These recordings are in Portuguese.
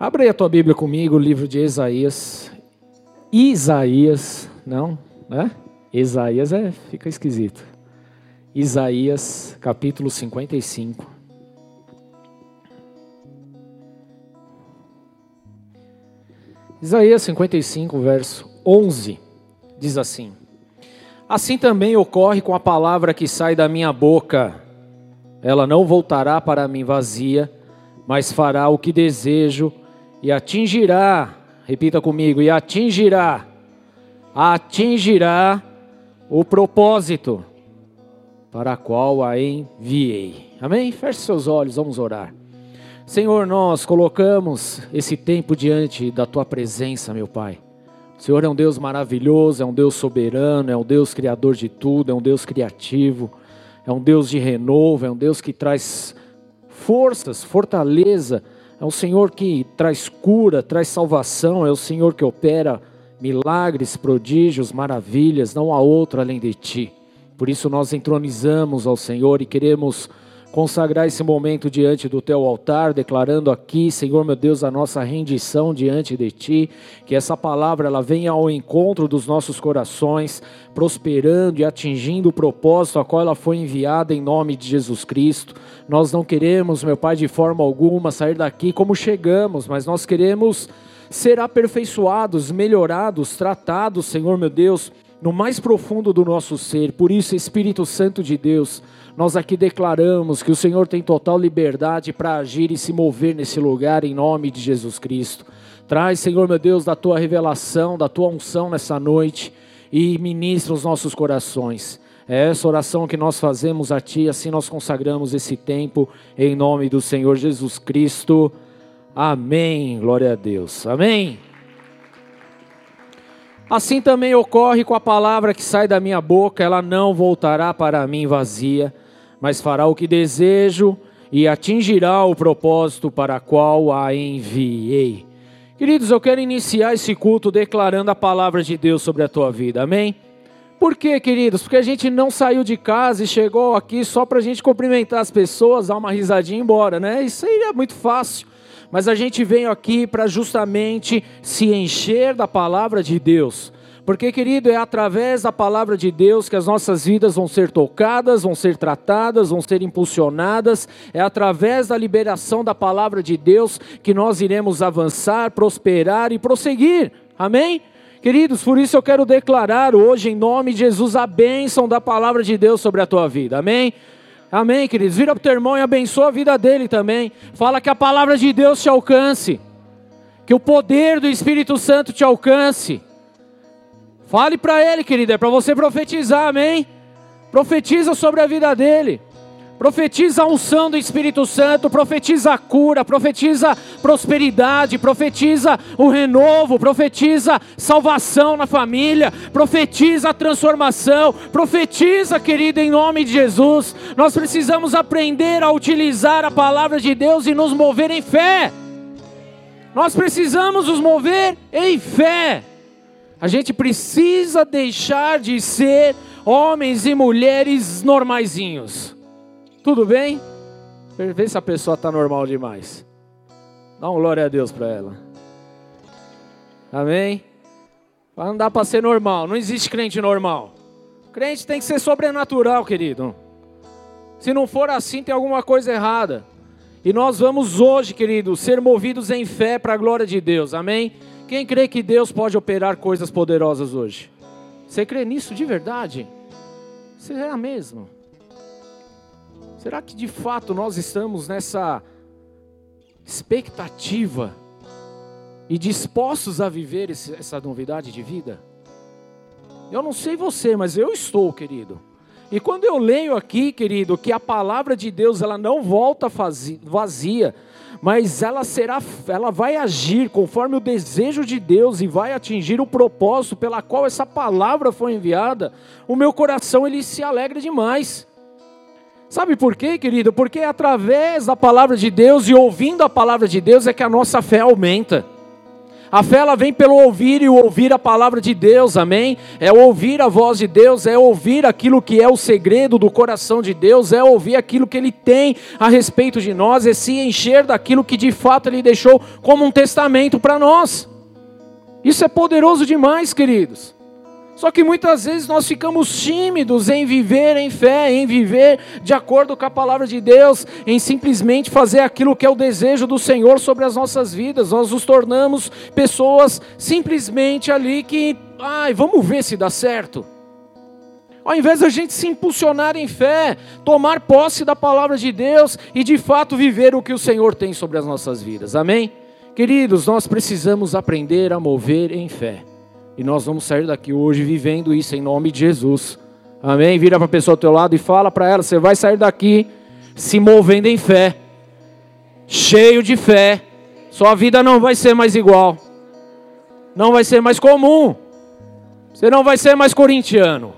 Abre aí a tua Bíblia comigo, o livro de Isaías. Isaías, não, né? Isaías é, fica esquisito. Isaías, capítulo 55. Isaías 55, verso 11, diz assim: Assim também ocorre com a palavra que sai da minha boca. Ela não voltará para mim vazia, mas fará o que desejo e atingirá, repita comigo, e atingirá, atingirá o propósito para qual a enviei. Amém? Feche seus olhos, vamos orar. Senhor, nós colocamos esse tempo diante da tua presença, meu Pai. O Senhor é um Deus maravilhoso, é um Deus soberano, é um Deus criador de tudo, é um Deus criativo, é um Deus de renovo, é um Deus que traz forças, fortaleza é o Senhor que traz cura, traz salvação, é o Senhor que opera milagres, prodígios, maravilhas, não há outro além de ti. Por isso nós entronizamos ao Senhor e queremos consagrar esse momento diante do teu altar, declarando aqui, Senhor meu Deus, a nossa rendição diante de ti, que essa palavra ela venha ao encontro dos nossos corações, prosperando e atingindo o propósito a qual ela foi enviada em nome de Jesus Cristo. Nós não queremos, meu Pai, de forma alguma sair daqui como chegamos, mas nós queremos ser aperfeiçoados, melhorados, tratados, Senhor meu Deus, no mais profundo do nosso ser. Por isso, Espírito Santo de Deus, nós aqui declaramos que o Senhor tem total liberdade para agir e se mover nesse lugar em nome de Jesus Cristo. Traz, Senhor meu Deus, da tua revelação, da tua unção nessa noite e ministra os nossos corações. É essa oração que nós fazemos a Ti, assim nós consagramos esse tempo em nome do Senhor Jesus Cristo. Amém. Glória a Deus. Amém. Assim também ocorre com a palavra que sai da minha boca, ela não voltará para mim vazia, mas fará o que desejo e atingirá o propósito para qual a enviei. Queridos, eu quero iniciar esse culto declarando a palavra de Deus sobre a tua vida, amém? Por quê, queridos? Porque a gente não saiu de casa e chegou aqui só para a gente cumprimentar as pessoas, dar uma risadinha e ir embora, né? Isso aí é muito fácil. Mas a gente veio aqui para justamente se encher da palavra de Deus porque, querido, é através da palavra de Deus que as nossas vidas vão ser tocadas, vão ser tratadas, vão ser impulsionadas. É através da liberação da palavra de Deus que nós iremos avançar, prosperar e prosseguir. Amém? Queridos, por isso eu quero declarar hoje, em nome de Jesus, a bênção da palavra de Deus sobre a tua vida. Amém? Amém, queridos? Vira para o teu irmão e abençoa a vida dele também. Fala que a palavra de Deus te alcance. Que o poder do Espírito Santo te alcance Fale para ele, querido, é para você profetizar, amém? Profetiza sobre a vida dele. Profetiza a unção do Espírito Santo, profetiza a cura, profetiza prosperidade, profetiza o renovo, profetiza salvação na família, profetiza a transformação, profetiza, querido, em nome de Jesus. Nós precisamos aprender a utilizar a palavra de Deus e nos mover em fé. Nós precisamos nos mover em fé. A gente precisa deixar de ser homens e mulheres normaizinhos. Tudo bem? Vê se a pessoa está normal demais. Dá um glória a Deus para ela. Amém? Não dá para ser normal. Não existe crente normal. Crente tem que ser sobrenatural, querido. Se não for assim, tem alguma coisa errada. E nós vamos hoje, querido, ser movidos em fé para a glória de Deus. Amém? Quem crê que Deus pode operar coisas poderosas hoje? Você crê nisso de verdade? Será mesmo? Será que de fato nós estamos nessa expectativa e dispostos a viver essa novidade de vida? Eu não sei você, mas eu estou, querido. E quando eu leio aqui, querido, que a palavra de Deus ela não volta vazia, mas ela será, ela vai agir conforme o desejo de Deus e vai atingir o propósito pela qual essa palavra foi enviada. O meu coração ele se alegra demais. Sabe por quê, querido? Porque é através da palavra de Deus e ouvindo a palavra de Deus é que a nossa fé aumenta. A fé ela vem pelo ouvir e ouvir a palavra de Deus, amém? É ouvir a voz de Deus, é ouvir aquilo que é o segredo do coração de Deus, é ouvir aquilo que Ele tem a respeito de nós, é se encher daquilo que de fato Ele deixou como um testamento para nós. Isso é poderoso demais, queridos. Só que muitas vezes nós ficamos tímidos em viver em fé, em viver de acordo com a palavra de Deus, em simplesmente fazer aquilo que é o desejo do Senhor sobre as nossas vidas. Nós nos tornamos pessoas simplesmente ali que, ai, vamos ver se dá certo. Ao invés da gente se impulsionar em fé, tomar posse da palavra de Deus e de fato viver o que o Senhor tem sobre as nossas vidas. Amém? Queridos, nós precisamos aprender a mover em fé. E nós vamos sair daqui hoje vivendo isso em nome de Jesus. Amém? Vira para a pessoa ao teu lado e fala para ela: você vai sair daqui se movendo em fé, cheio de fé. Sua vida não vai ser mais igual, não vai ser mais comum, você não vai ser mais corintiano.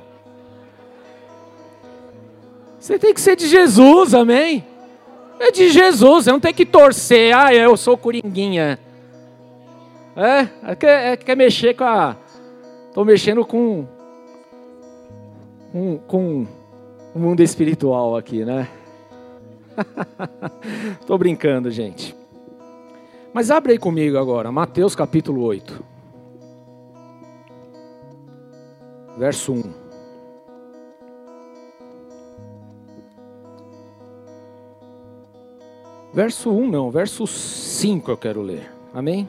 Você tem que ser de Jesus, amém? É de Jesus, você não tem que torcer, ah, eu sou coringuinha. É, é quer, é, quer mexer com a, Estou mexendo com, com, com o mundo espiritual aqui, né? Estou brincando, gente. Mas abre aí comigo agora, Mateus capítulo 8. Verso 1. Verso 1 não, verso 5 eu quero ler. Amém?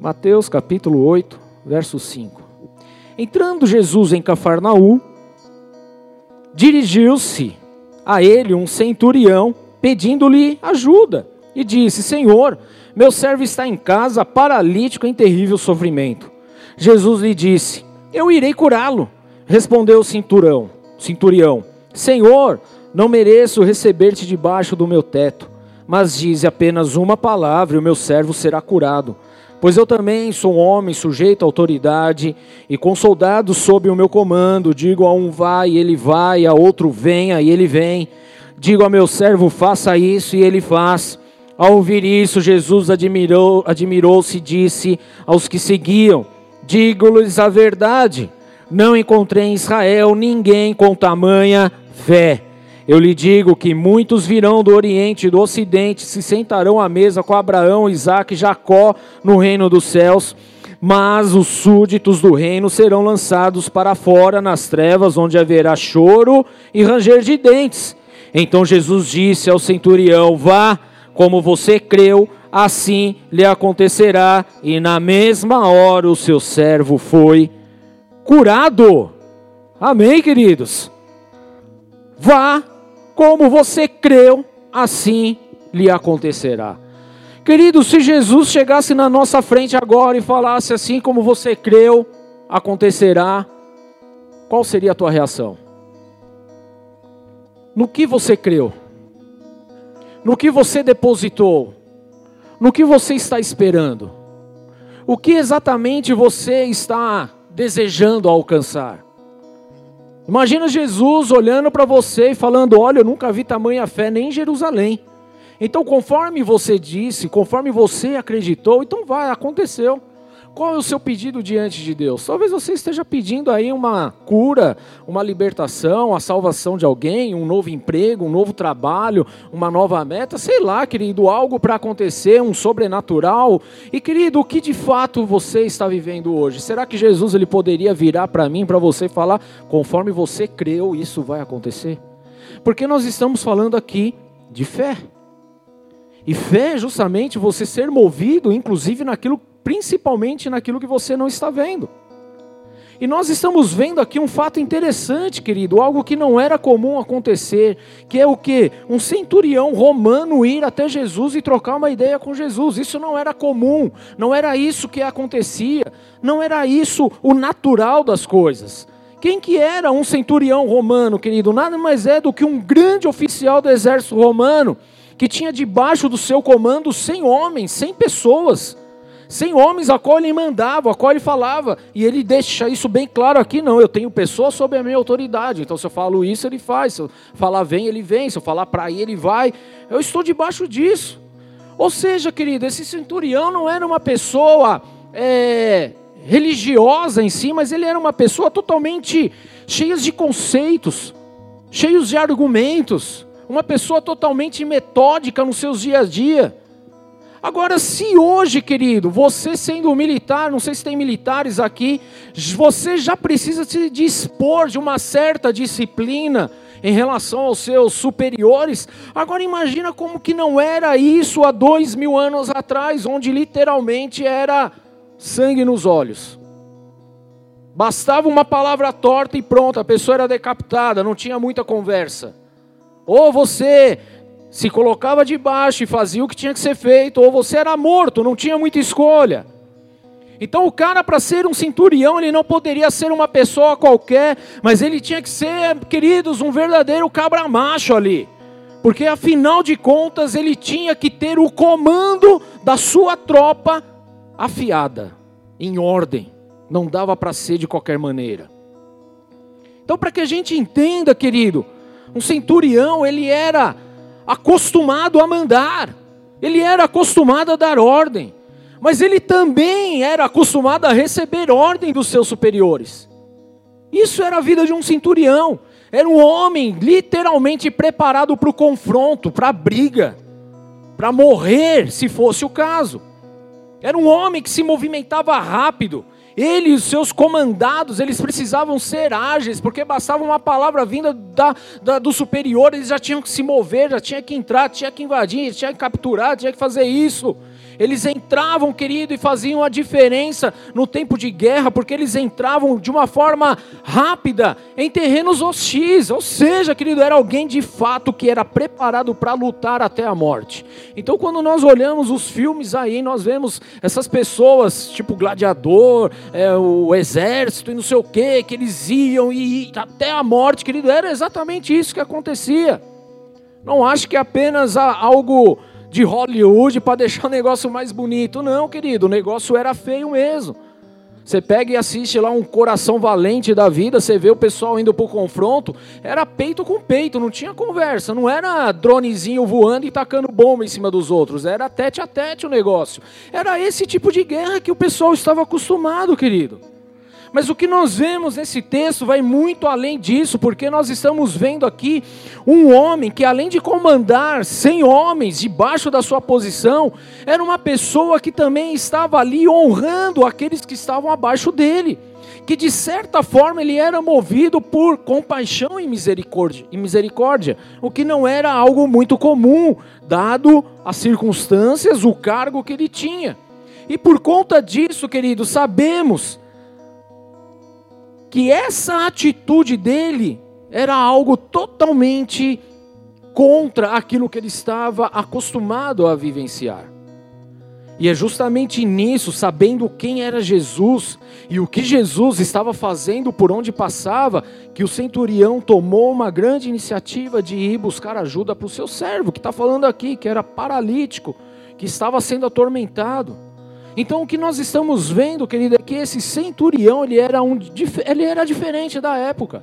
Mateus capítulo 8, verso 5. Entrando Jesus em Cafarnaum, dirigiu-se a ele um centurião, pedindo-lhe ajuda, e disse: Senhor, meu servo está em casa, paralítico em terrível sofrimento. Jesus lhe disse: Eu irei curá-lo. Respondeu o cinturão, centurião: Senhor, não mereço receber-te debaixo do meu teto, mas dize apenas uma palavra e o meu servo será curado. Pois eu também sou um homem sujeito à autoridade, e com soldados sob o meu comando, digo a um vai e ele vai, a outro venha e ele vem. Digo a meu servo, faça isso e ele faz. Ao ouvir isso, Jesus admirou, admirou-se e disse aos que seguiam: Digo-lhes a verdade, não encontrei em Israel ninguém com tamanha fé. Eu lhe digo que muitos virão do Oriente e do Ocidente, se sentarão à mesa com Abraão, Isaac e Jacó no reino dos céus, mas os súditos do reino serão lançados para fora nas trevas, onde haverá choro e ranger de dentes. Então Jesus disse ao centurião: Vá, como você creu, assim lhe acontecerá. E na mesma hora o seu servo foi curado. Amém, queridos? Vá como você creu, assim lhe acontecerá. Querido, se Jesus chegasse na nossa frente agora e falasse assim como você creu, acontecerá, qual seria a tua reação? No que você creu? No que você depositou? No que você está esperando? O que exatamente você está desejando alcançar? Imagina Jesus olhando para você e falando: Olha, eu nunca vi tamanha fé nem em Jerusalém. Então, conforme você disse, conforme você acreditou, então vai, aconteceu. Qual é o seu pedido diante de Deus? Talvez você esteja pedindo aí uma cura, uma libertação, a salvação de alguém, um novo emprego, um novo trabalho, uma nova meta, sei lá, querido, algo para acontecer, um sobrenatural. E querido, o que de fato você está vivendo hoje? Será que Jesus ele poderia virar para mim, para você falar, conforme você creu, isso vai acontecer? Porque nós estamos falando aqui de fé. E fé é justamente você ser movido, inclusive naquilo principalmente naquilo que você não está vendo. E nós estamos vendo aqui um fato interessante, querido, algo que não era comum acontecer, que é o que? Um centurião romano ir até Jesus e trocar uma ideia com Jesus. Isso não era comum, não era isso que acontecia, não era isso o natural das coisas. Quem que era um centurião romano, querido? Nada mais é do que um grande oficial do exército romano, que tinha debaixo do seu comando 100 homens, 100 pessoas sem homens a qual ele mandava, a qual ele falava. E ele deixa isso bem claro aqui: não, eu tenho pessoas sob a minha autoridade. Então, se eu falo isso, ele faz. Se eu falar vem, ele vem. Se eu falar para ir, ele vai. Eu estou debaixo disso. Ou seja, querido, esse centurião não era uma pessoa é, religiosa em si, mas ele era uma pessoa totalmente cheia de conceitos, cheios de argumentos, uma pessoa totalmente metódica nos seus dia a dia. Agora, se hoje, querido, você sendo militar, não sei se tem militares aqui, você já precisa se dispor de uma certa disciplina em relação aos seus superiores. Agora imagina como que não era isso há dois mil anos atrás, onde literalmente era sangue nos olhos. Bastava uma palavra torta e pronto, a pessoa era decapitada, não tinha muita conversa. Ou você se colocava debaixo e fazia o que tinha que ser feito, ou você era morto, não tinha muita escolha. Então o cara para ser um centurião, ele não poderia ser uma pessoa qualquer, mas ele tinha que ser, queridos, um verdadeiro cabra macho ali. Porque afinal de contas, ele tinha que ter o comando da sua tropa afiada, em ordem. Não dava para ser de qualquer maneira. Então, para que a gente entenda, querido, um centurião, ele era acostumado a mandar, ele era acostumado a dar ordem, mas ele também era acostumado a receber ordem dos seus superiores. Isso era a vida de um centurião, era um homem literalmente preparado para o confronto, para a briga, para morrer, se fosse o caso. Era um homem que se movimentava rápido, ele e os seus comandados, eles precisavam ser ágeis, porque bastava uma palavra vinda da, da, do superior, eles já tinham que se mover, já tinha que entrar, tinha que invadir, tinha que capturar, tinha que fazer isso. Eles entravam, querido, e faziam a diferença no tempo de guerra, porque eles entravam de uma forma rápida em terrenos hostis. Ou seja, querido, era alguém de fato que era preparado para lutar até a morte. Então, quando nós olhamos os filmes aí, nós vemos essas pessoas, tipo gladiador, é, o exército e não sei o que, que eles iam e, até a morte, querido, era exatamente isso que acontecia. Não acho que é apenas algo de Hollywood para deixar o negócio mais bonito. Não, querido, o negócio era feio mesmo. Você pega e assiste lá um coração valente da vida, você vê o pessoal indo para o confronto, era peito com peito, não tinha conversa, não era dronezinho voando e tacando bomba em cima dos outros, era tete a tete o negócio. Era esse tipo de guerra que o pessoal estava acostumado, querido. Mas o que nós vemos nesse texto vai muito além disso, porque nós estamos vendo aqui um homem que, além de comandar cem homens debaixo da sua posição, era uma pessoa que também estava ali honrando aqueles que estavam abaixo dele. Que de certa forma ele era movido por compaixão e misericórdia, e misericórdia, o que não era algo muito comum, dado as circunstâncias, o cargo que ele tinha. E por conta disso, querido, sabemos que essa atitude dele era algo totalmente contra aquilo que ele estava acostumado a vivenciar. E é justamente nisso, sabendo quem era Jesus e o que Jesus estava fazendo por onde passava, que o centurião tomou uma grande iniciativa de ir buscar ajuda para o seu servo, que está falando aqui, que era paralítico, que estava sendo atormentado. Então o que nós estamos vendo, querido, é que esse centurião ele era, um, ele era diferente da época.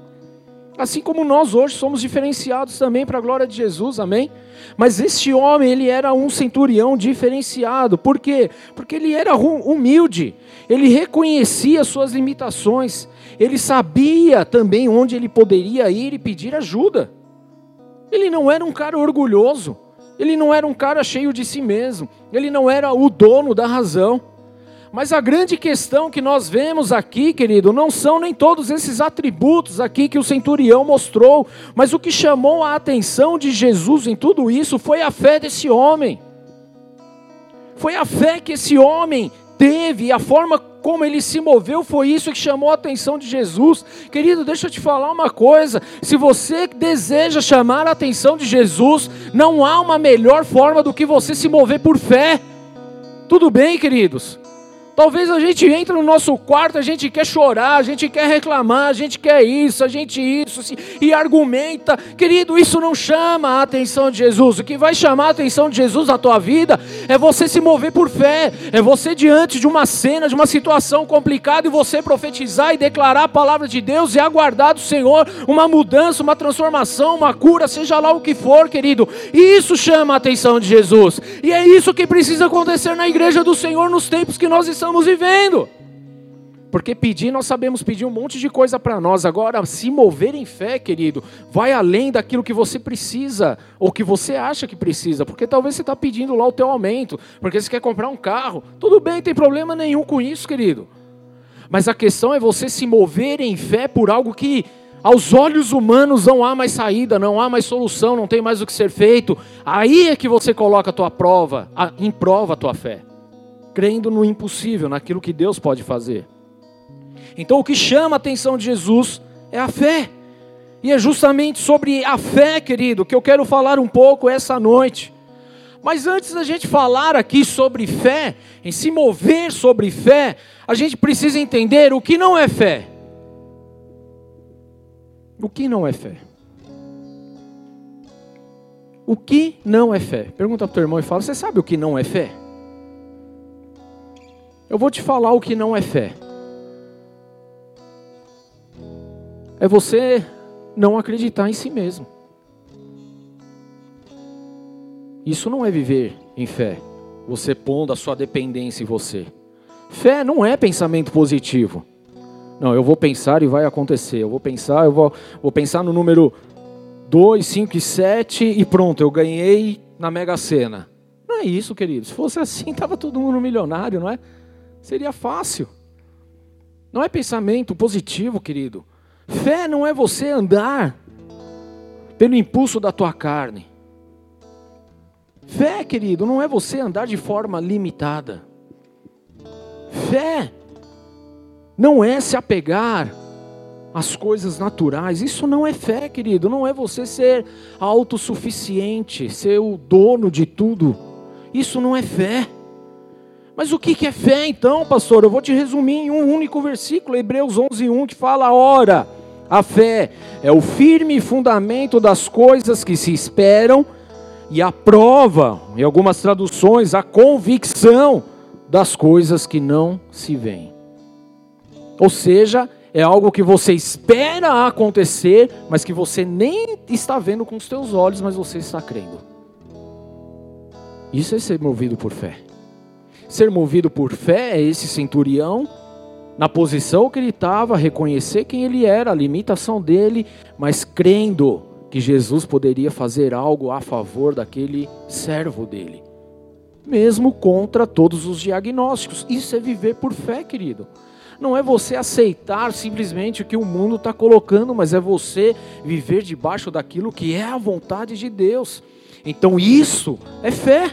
Assim como nós hoje somos diferenciados também para a glória de Jesus, amém? Mas este homem, ele era um centurião diferenciado. Por quê? Porque ele era humilde. Ele reconhecia suas limitações. Ele sabia também onde ele poderia ir e pedir ajuda. Ele não era um cara orgulhoso. Ele não era um cara cheio de si mesmo, ele não era o dono da razão. Mas a grande questão que nós vemos aqui, querido, não são nem todos esses atributos aqui que o centurião mostrou, mas o que chamou a atenção de Jesus em tudo isso foi a fé desse homem. Foi a fé que esse homem teve, a forma como ele se moveu foi isso que chamou a atenção de Jesus. Querido, deixa eu te falar uma coisa: se você deseja chamar a atenção de Jesus, não há uma melhor forma do que você se mover por fé. Tudo bem, queridos? Talvez a gente entre no nosso quarto, a gente quer chorar, a gente quer reclamar, a gente quer isso, a gente isso, assim, e argumenta. Querido, isso não chama a atenção de Jesus. O que vai chamar a atenção de Jesus na tua vida é você se mover por fé, é você diante de uma cena, de uma situação complicada, e você profetizar e declarar a palavra de Deus e aguardar do Senhor uma mudança, uma transformação, uma cura, seja lá o que for, querido. Isso chama a atenção de Jesus. E é isso que precisa acontecer na igreja do Senhor nos tempos que nós estamos estamos vivendo. Porque pedir, nós sabemos pedir um monte de coisa para nós. Agora, se mover em fé, querido, vai além daquilo que você precisa, ou que você acha que precisa. Porque talvez você está pedindo lá o teu aumento, porque você quer comprar um carro. Tudo bem, tem problema nenhum com isso, querido. Mas a questão é você se mover em fé por algo que, aos olhos humanos, não há mais saída, não há mais solução, não tem mais o que ser feito. Aí é que você coloca a tua prova, em prova a tua fé crendo no impossível, naquilo que Deus pode fazer. Então, o que chama a atenção de Jesus é a fé. E é justamente sobre a fé, querido, que eu quero falar um pouco essa noite. Mas antes da gente falar aqui sobre fé, em se mover sobre fé, a gente precisa entender o que não é fé. O que não é fé? O que não é fé? Pergunta para o teu irmão e fala: Você sabe o que não é fé? Eu vou te falar o que não é fé. É você não acreditar em si mesmo. Isso não é viver em fé. Você pondo a sua dependência em você. Fé não é pensamento positivo. Não, eu vou pensar e vai acontecer. Eu vou pensar, eu vou, vou pensar no número 2, 5 e 7 e pronto, eu ganhei na Mega Sena. Não é isso, querido. Se fosse assim, tava todo mundo milionário, não é? Seria fácil. Não é pensamento positivo, querido. Fé não é você andar pelo impulso da tua carne. Fé, querido, não é você andar de forma limitada. Fé não é se apegar às coisas naturais. Isso não é fé, querido. Não é você ser autossuficiente, ser o dono de tudo. Isso não é fé. Mas o que é fé então, pastor? Eu vou te resumir em um único versículo, Hebreus 11, 1, que fala: Ora, a fé é o firme fundamento das coisas que se esperam e a prova, em algumas traduções, a convicção das coisas que não se veem. Ou seja, é algo que você espera acontecer, mas que você nem está vendo com os teus olhos, mas você está crendo. Isso é ser movido por fé ser movido por fé é esse centurião, na posição que ele estava, reconhecer quem ele era, a limitação dele, mas crendo que Jesus poderia fazer algo a favor daquele servo dele, mesmo contra todos os diagnósticos. Isso é viver por fé, querido. Não é você aceitar simplesmente o que o mundo está colocando, mas é você viver debaixo daquilo que é a vontade de Deus. Então isso é fé.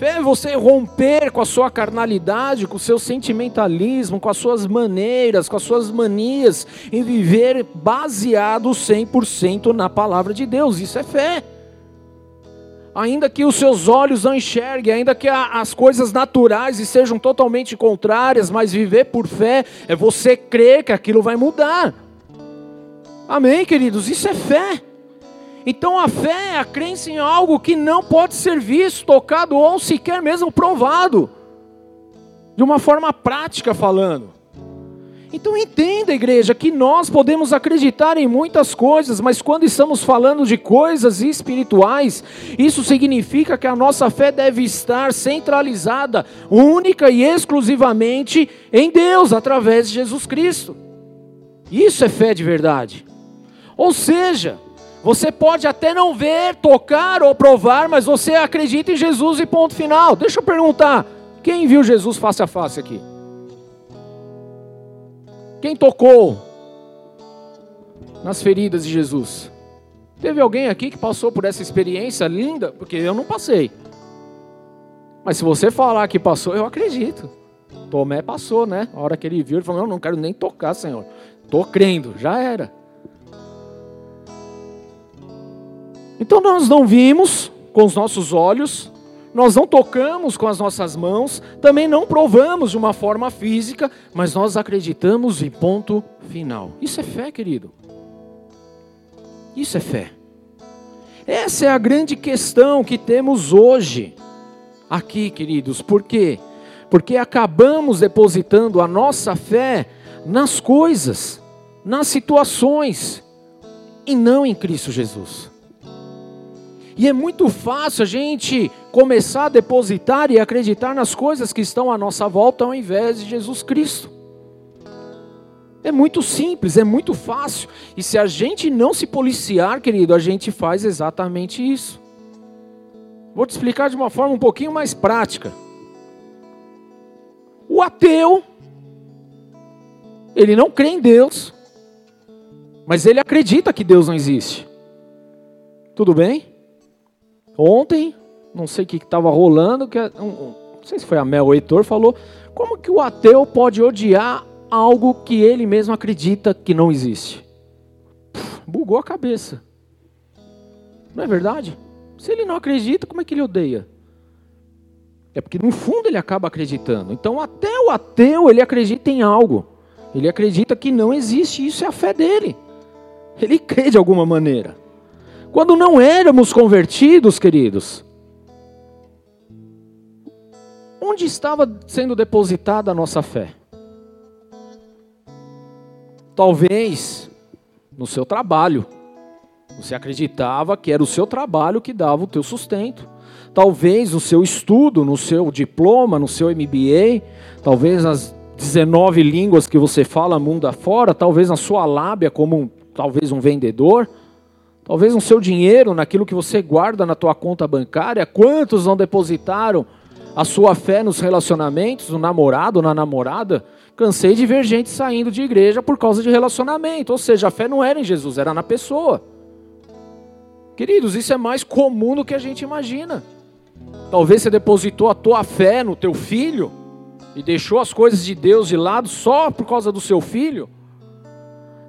Fé é você romper com a sua carnalidade, com o seu sentimentalismo, com as suas maneiras, com as suas manias, em viver baseado 100% na palavra de Deus. Isso é fé. Ainda que os seus olhos não enxerguem, ainda que as coisas naturais sejam totalmente contrárias, mas viver por fé é você crer que aquilo vai mudar. Amém, queridos? Isso é fé. Então a fé é a crença em algo que não pode ser visto, tocado ou sequer mesmo provado, de uma forma prática falando. Então entenda, igreja, que nós podemos acreditar em muitas coisas, mas quando estamos falando de coisas espirituais, isso significa que a nossa fé deve estar centralizada, única e exclusivamente em Deus, através de Jesus Cristo. Isso é fé de verdade. Ou seja, você pode até não ver, tocar ou provar, mas você acredita em Jesus e ponto final. Deixa eu perguntar: quem viu Jesus face a face aqui? Quem tocou nas feridas de Jesus? Teve alguém aqui que passou por essa experiência linda? Porque eu não passei. Mas se você falar que passou, eu acredito. Tomé passou, né? A hora que ele viu, ele falou: Eu não quero nem tocar, Senhor. Estou crendo, já era. Então nós não vimos com os nossos olhos, nós não tocamos com as nossas mãos, também não provamos de uma forma física, mas nós acreditamos em ponto final. Isso é fé, querido. Isso é fé. Essa é a grande questão que temos hoje aqui, queridos. Por quê? Porque acabamos depositando a nossa fé nas coisas, nas situações, e não em Cristo Jesus. E é muito fácil a gente começar a depositar e acreditar nas coisas que estão à nossa volta ao invés de Jesus Cristo. É muito simples, é muito fácil. E se a gente não se policiar, querido, a gente faz exatamente isso. Vou te explicar de uma forma um pouquinho mais prática. O ateu, ele não crê em Deus, mas ele acredita que Deus não existe. Tudo bem? Ontem, não sei o que estava rolando, que um, não sei se foi a Mel ou o Heitor, falou como que o ateu pode odiar algo que ele mesmo acredita que não existe. Puf, bugou a cabeça. Não é verdade? Se ele não acredita, como é que ele odeia? É porque no fundo ele acaba acreditando. Então até o ateu ele acredita em algo. Ele acredita que não existe, isso é a fé dele. Ele crê de alguma maneira. Quando não éramos convertidos, queridos, onde estava sendo depositada a nossa fé? Talvez no seu trabalho. Você acreditava que era o seu trabalho que dava o teu sustento. Talvez no seu estudo, no seu diploma, no seu MBA, talvez nas 19 línguas que você fala mundo afora, talvez na sua lábia como um, talvez um vendedor. Talvez no seu dinheiro, naquilo que você guarda na tua conta bancária, quantos não depositaram a sua fé nos relacionamentos, no namorado, na namorada? Cansei de ver gente saindo de igreja por causa de relacionamento, ou seja, a fé não era em Jesus, era na pessoa. Queridos, isso é mais comum do que a gente imagina. Talvez você depositou a tua fé no teu filho e deixou as coisas de Deus de lado só por causa do seu filho.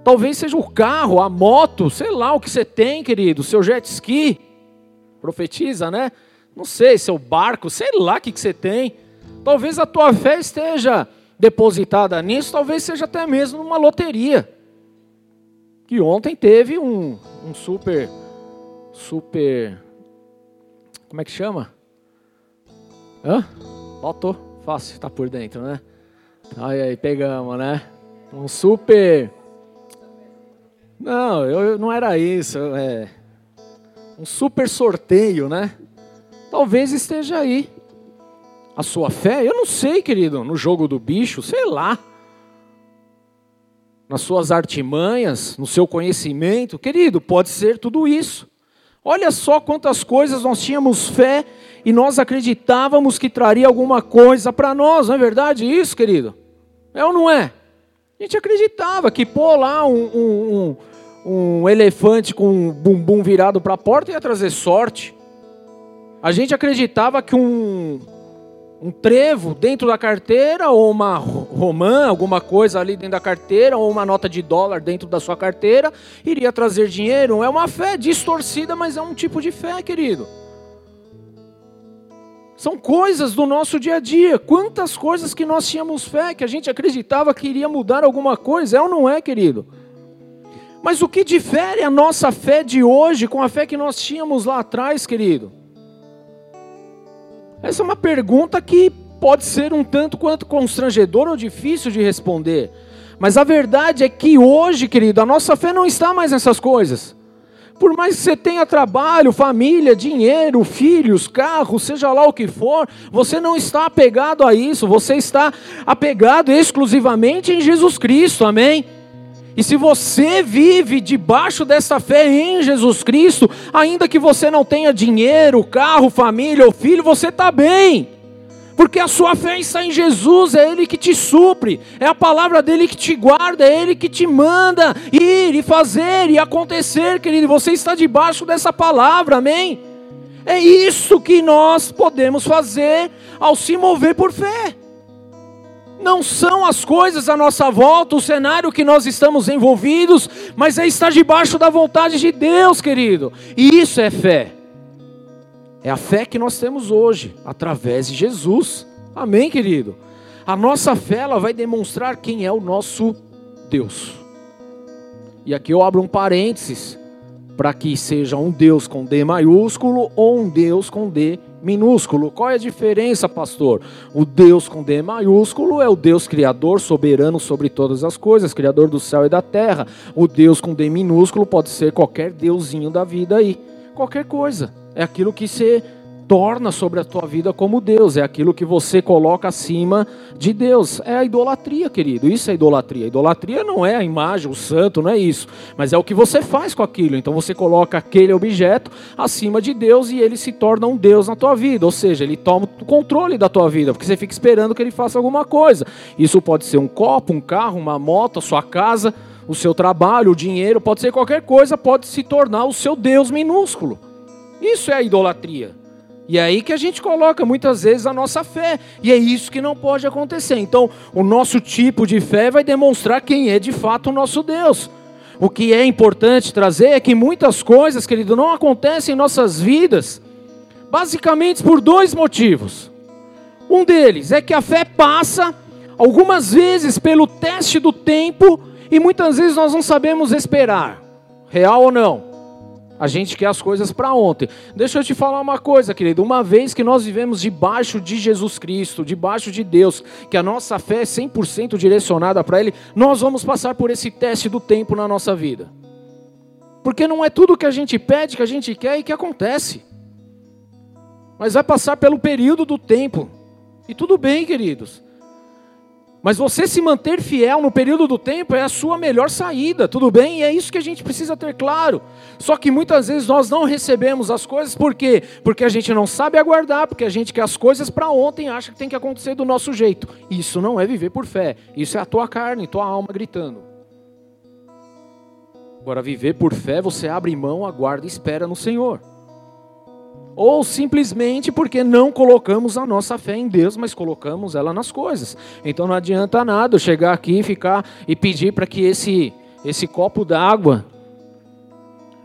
Talvez seja o carro, a moto, sei lá o que você tem, querido, seu jet ski. Profetiza, né? Não sei, seu barco, sei lá o que, que você tem. Talvez a tua fé esteja depositada nisso, talvez seja até mesmo numa loteria. Que ontem teve um, um super, super, como é que chama? Hã? Faltou, fácil, tá por dentro, né? Aí, aí, pegamos, né? Um super não, eu, não era isso. É um super sorteio, né? Talvez esteja aí. A sua fé, eu não sei, querido, no jogo do bicho, sei lá. Nas suas artimanhas, no seu conhecimento, querido, pode ser tudo isso. Olha só quantas coisas nós tínhamos fé e nós acreditávamos que traria alguma coisa para nós, não é verdade isso, querido? É ou não é? A gente acreditava que pôr lá um, um, um elefante com um bumbum virado para a porta ia trazer sorte. A gente acreditava que um, um trevo dentro da carteira, ou uma romã, alguma coisa ali dentro da carteira, ou uma nota de dólar dentro da sua carteira, iria trazer dinheiro. É uma fé distorcida, mas é um tipo de fé, querido. São coisas do nosso dia a dia. Quantas coisas que nós tínhamos fé, que a gente acreditava que iria mudar alguma coisa, é ou não é, querido? Mas o que difere a nossa fé de hoje com a fé que nós tínhamos lá atrás, querido? Essa é uma pergunta que pode ser um tanto quanto constrangedora ou difícil de responder. Mas a verdade é que hoje, querido, a nossa fé não está mais nessas coisas. Por mais que você tenha trabalho, família, dinheiro, filhos, carro, seja lá o que for, você não está apegado a isso, você está apegado exclusivamente em Jesus Cristo, amém? E se você vive debaixo dessa fé em Jesus Cristo, ainda que você não tenha dinheiro, carro, família ou filho, você está bem. Porque a sua fé está em Jesus, é Ele que te supre, é a palavra dele que te guarda, é Ele que te manda ir e fazer e acontecer, querido. Você está debaixo dessa palavra, amém? É isso que nós podemos fazer ao se mover por fé não são as coisas à nossa volta, o cenário que nós estamos envolvidos, mas é estar debaixo da vontade de Deus, querido. E isso é fé. É a fé que nós temos hoje, através de Jesus. Amém, querido? A nossa fé ela vai demonstrar quem é o nosso Deus. E aqui eu abro um parênteses para que seja um Deus com D maiúsculo ou um Deus com D minúsculo. Qual é a diferença, pastor? O Deus com D maiúsculo é o Deus criador, soberano sobre todas as coisas, criador do céu e da terra. O Deus com D minúsculo pode ser qualquer deusinho da vida aí, qualquer coisa. É aquilo que você torna sobre a tua vida como Deus, é aquilo que você coloca acima de Deus. É a idolatria, querido. Isso é idolatria. Idolatria não é a imagem, o santo, não é isso. Mas é o que você faz com aquilo. Então você coloca aquele objeto acima de Deus e ele se torna um Deus na tua vida. Ou seja, ele toma o controle da tua vida, porque você fica esperando que ele faça alguma coisa. Isso pode ser um copo, um carro, uma moto, a sua casa, o seu trabalho, o dinheiro, pode ser qualquer coisa, pode se tornar o seu Deus minúsculo. Isso é a idolatria. E é aí que a gente coloca muitas vezes a nossa fé. E é isso que não pode acontecer. Então, o nosso tipo de fé vai demonstrar quem é de fato o nosso Deus. O que é importante trazer é que muitas coisas, querido, não acontecem em nossas vidas, basicamente por dois motivos. Um deles é que a fé passa algumas vezes pelo teste do tempo e muitas vezes nós não sabemos esperar, real ou não. A gente quer as coisas para ontem. Deixa eu te falar uma coisa, querido. Uma vez que nós vivemos debaixo de Jesus Cristo, debaixo de Deus, que a nossa fé é 100% direcionada para Ele, nós vamos passar por esse teste do tempo na nossa vida. Porque não é tudo que a gente pede, que a gente quer e que acontece. Mas vai passar pelo período do tempo. E tudo bem, queridos. Mas você se manter fiel no período do tempo é a sua melhor saída, tudo bem? E é isso que a gente precisa ter claro. Só que muitas vezes nós não recebemos as coisas, por quê? Porque a gente não sabe aguardar, porque a gente quer as coisas para ontem acha que tem que acontecer do nosso jeito. Isso não é viver por fé, isso é a tua carne, tua alma gritando. Agora, viver por fé, você abre mão, aguarda e espera no Senhor ou simplesmente porque não colocamos a nossa fé em Deus, mas colocamos ela nas coisas. Então não adianta nada eu chegar aqui e ficar e pedir para que esse esse copo d'água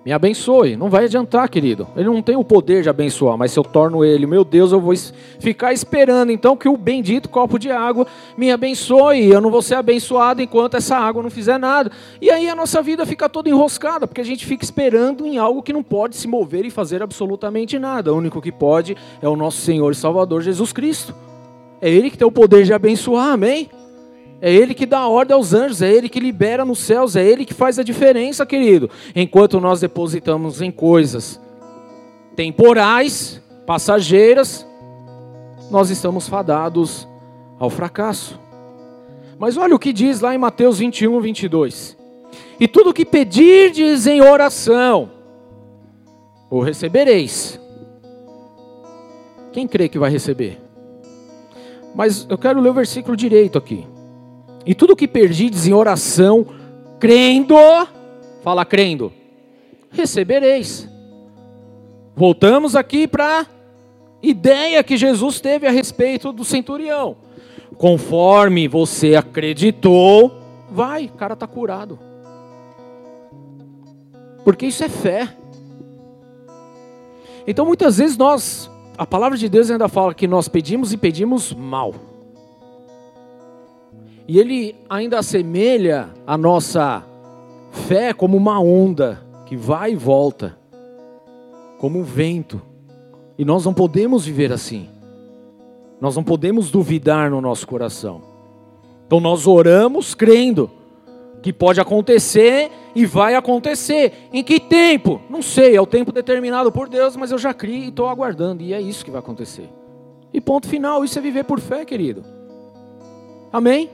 me abençoe. Não vai adiantar, querido. Ele não tem o poder de abençoar, mas se eu torno ele, meu Deus, eu vou ficar esperando então que o bendito copo de água me abençoe. Eu não vou ser abençoado enquanto essa água não fizer nada. E aí a nossa vida fica toda enroscada, porque a gente fica esperando em algo que não pode se mover e fazer absolutamente nada. O único que pode é o nosso Senhor e Salvador Jesus Cristo. É Ele que tem o poder de abençoar, amém? É Ele que dá ordem aos anjos, é Ele que libera nos céus, é Ele que faz a diferença, querido. Enquanto nós depositamos em coisas temporais, passageiras, nós estamos fadados ao fracasso. Mas olha o que diz lá em Mateus 21, 22. E tudo que pedirdes em oração, o recebereis. Quem crê que vai receber? Mas eu quero ler o versículo direito aqui. E tudo que perdides em oração, crendo, fala crendo, recebereis. Voltamos aqui para a ideia que Jesus teve a respeito do centurião. Conforme você acreditou, vai, o cara está curado. Porque isso é fé. Então muitas vezes nós, a palavra de Deus ainda fala que nós pedimos e pedimos mal. E ele ainda assemelha a nossa fé como uma onda que vai e volta, como um vento. E nós não podemos viver assim. Nós não podemos duvidar no nosso coração. Então nós oramos crendo que pode acontecer e vai acontecer. Em que tempo? Não sei, é o tempo determinado por Deus, mas eu já criei e estou aguardando, e é isso que vai acontecer. E ponto final, isso é viver por fé, querido. Amém?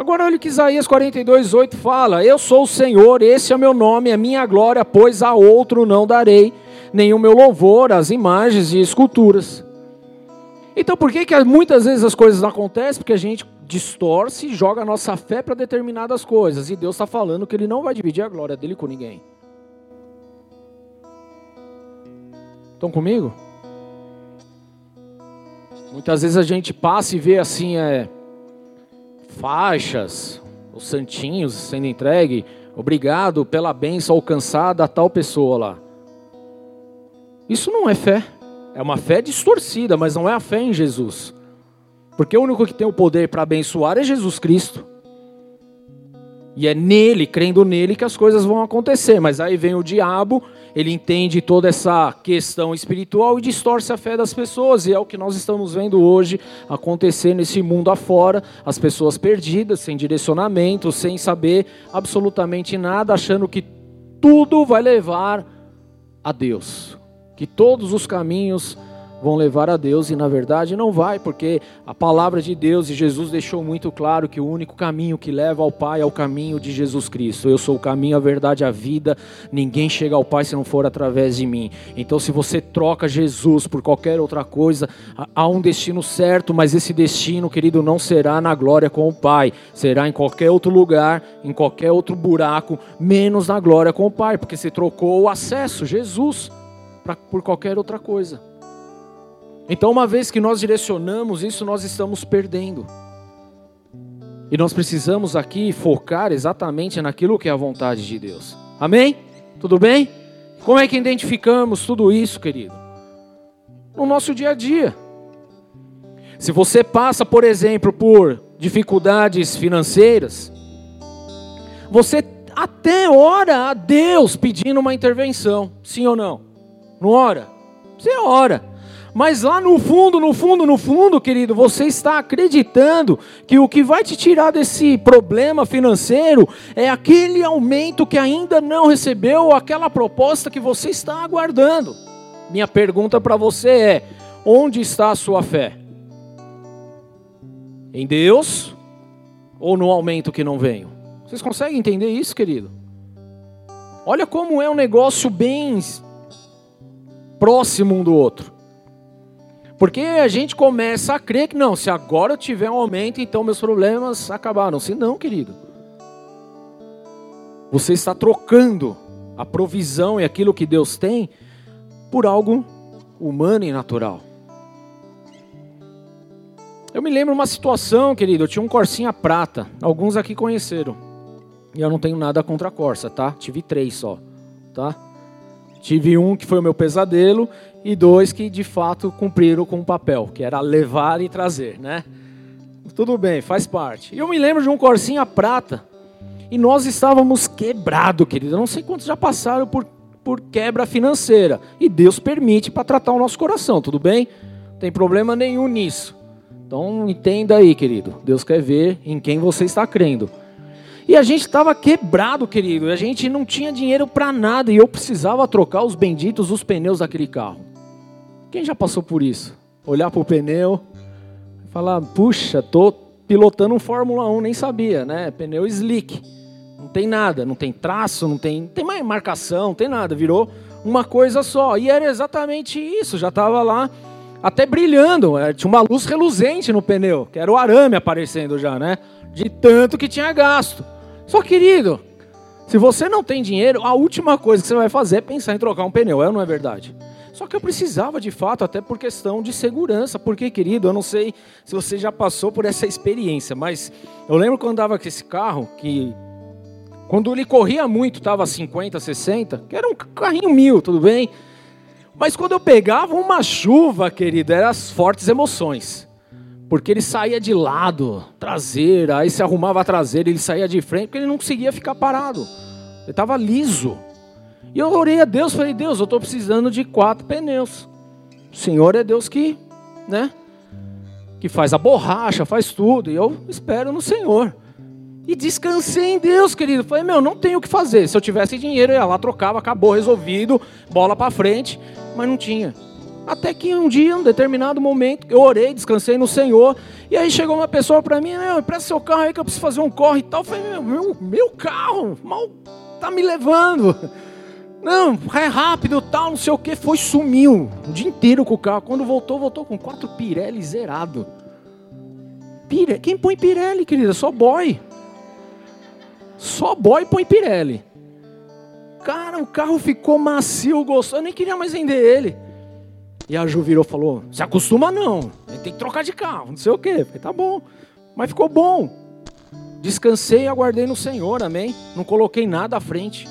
Agora olha o que Isaías 42, 8 fala: Eu sou o Senhor, esse é meu nome, é minha glória, pois a outro não darei, o meu louvor às imagens e esculturas. Então por que, que muitas vezes as coisas acontecem? Porque a gente distorce e joga a nossa fé para determinadas coisas. E Deus está falando que Ele não vai dividir a glória dele com ninguém. Estão comigo? Muitas vezes a gente passa e vê assim, é faixas, os santinhos sendo entregue, obrigado pela bênção alcançada a tal pessoa lá. Isso não é fé. É uma fé distorcida, mas não é a fé em Jesus. Porque o único que tem o poder para abençoar é Jesus Cristo. E é nele, crendo nele, que as coisas vão acontecer. Mas aí vem o diabo, ele entende toda essa questão espiritual e distorce a fé das pessoas. E é o que nós estamos vendo hoje acontecer nesse mundo afora: as pessoas perdidas, sem direcionamento, sem saber absolutamente nada, achando que tudo vai levar a Deus, que todos os caminhos vão levar a Deus e na verdade não vai, porque a palavra de Deus e Jesus deixou muito claro que o único caminho que leva ao Pai é o caminho de Jesus Cristo. Eu sou o caminho, a verdade, a vida. Ninguém chega ao Pai se não for através de mim. Então, se você troca Jesus por qualquer outra coisa, há um destino certo, mas esse destino, querido, não será na glória com o Pai, será em qualquer outro lugar, em qualquer outro buraco, menos na glória com o Pai, porque você trocou o acesso, Jesus, pra, por qualquer outra coisa. Então, uma vez que nós direcionamos isso, nós estamos perdendo. E nós precisamos aqui focar exatamente naquilo que é a vontade de Deus. Amém? Tudo bem? Como é que identificamos tudo isso, querido? No nosso dia a dia. Se você passa, por exemplo, por dificuldades financeiras, você até ora a Deus pedindo uma intervenção, sim ou não? Não ora? Você ora. Mas lá no fundo, no fundo, no fundo, querido, você está acreditando que o que vai te tirar desse problema financeiro é aquele aumento que ainda não recebeu, ou aquela proposta que você está aguardando. Minha pergunta para você é: onde está a sua fé? Em Deus ou no aumento que não veio? Vocês conseguem entender isso, querido? Olha como é um negócio bem próximo um do outro. Porque a gente começa a crer que não, se agora eu tiver um aumento, então meus problemas acabaram. Se não, querido. Você está trocando a provisão e aquilo que Deus tem por algo humano e natural. Eu me lembro uma situação, querido, eu tinha um Corsinha prata. Alguns aqui conheceram. E eu não tenho nada contra a Corsa, tá? Tive três só, tá? Tive um que foi o meu pesadelo e dois que de fato cumpriram com o papel, que era levar e trazer, né? Tudo bem, faz parte. E eu me lembro de um Corsinha prata e nós estávamos quebrado, querido. Eu não sei quantos já passaram por, por quebra financeira e Deus permite para tratar o nosso coração, tudo bem? Não tem problema nenhum nisso. Então entenda aí, querido. Deus quer ver em quem você está crendo. E a gente estava quebrado, querido. A gente não tinha dinheiro para nada e eu precisava trocar os benditos os pneus daquele carro. Quem já passou por isso? Olhar para o pneu, falar, puxa, tô pilotando um Fórmula 1, nem sabia, né? Pneu slick. Não tem nada, não tem traço, não tem, tem mais marcação, não tem nada. Virou uma coisa só. E era exatamente isso. Já estava lá até brilhando. É, tinha uma luz reluzente no pneu, que era o arame aparecendo já, né? De tanto que tinha gasto. Só, querido, se você não tem dinheiro, a última coisa que você vai fazer é pensar em trocar um pneu, é ou não é verdade? Só que eu precisava de fato, até por questão de segurança, porque, querido, eu não sei se você já passou por essa experiência, mas eu lembro quando andava com esse carro, que quando ele corria muito, estava 50, 60, que era um carrinho mil, tudo bem? Mas quando eu pegava uma chuva, querido, eram as fortes emoções. Porque ele saía de lado, traseira, aí se arrumava a traseira, ele saía de frente, porque ele não conseguia ficar parado. Ele estava liso. E eu orei a Deus, falei, Deus, eu estou precisando de quatro pneus. O Senhor é Deus que, né? Que faz a borracha, faz tudo. E eu espero no Senhor. E descansei em Deus, querido. Falei, meu, não tenho o que fazer. Se eu tivesse dinheiro, eu ia lá, trocava, acabou, resolvido, bola para frente. Mas não tinha. Até que um dia, um determinado momento, eu orei, descansei no Senhor. E aí chegou uma pessoa para mim, meu, empresta seu carro aí que eu preciso fazer um corre e tal. Eu falei, meu, meu, meu carro, mal tá me levando. Não, é rápido, tal, não sei o que. Foi, sumiu. O dia inteiro com o carro. Quando voltou, voltou com quatro Pirelli zerado. Pire... Quem põe Pirelli, querida? Só boy. Só boy põe Pirelli. Cara, o carro ficou macio, gostou. Eu nem queria mais vender ele. E a Ju virou e falou: Se acostuma não, tem que trocar de carro, não sei o quê. Falei, tá bom. Mas ficou bom. Descansei e aguardei no Senhor, amém? Não coloquei nada à frente.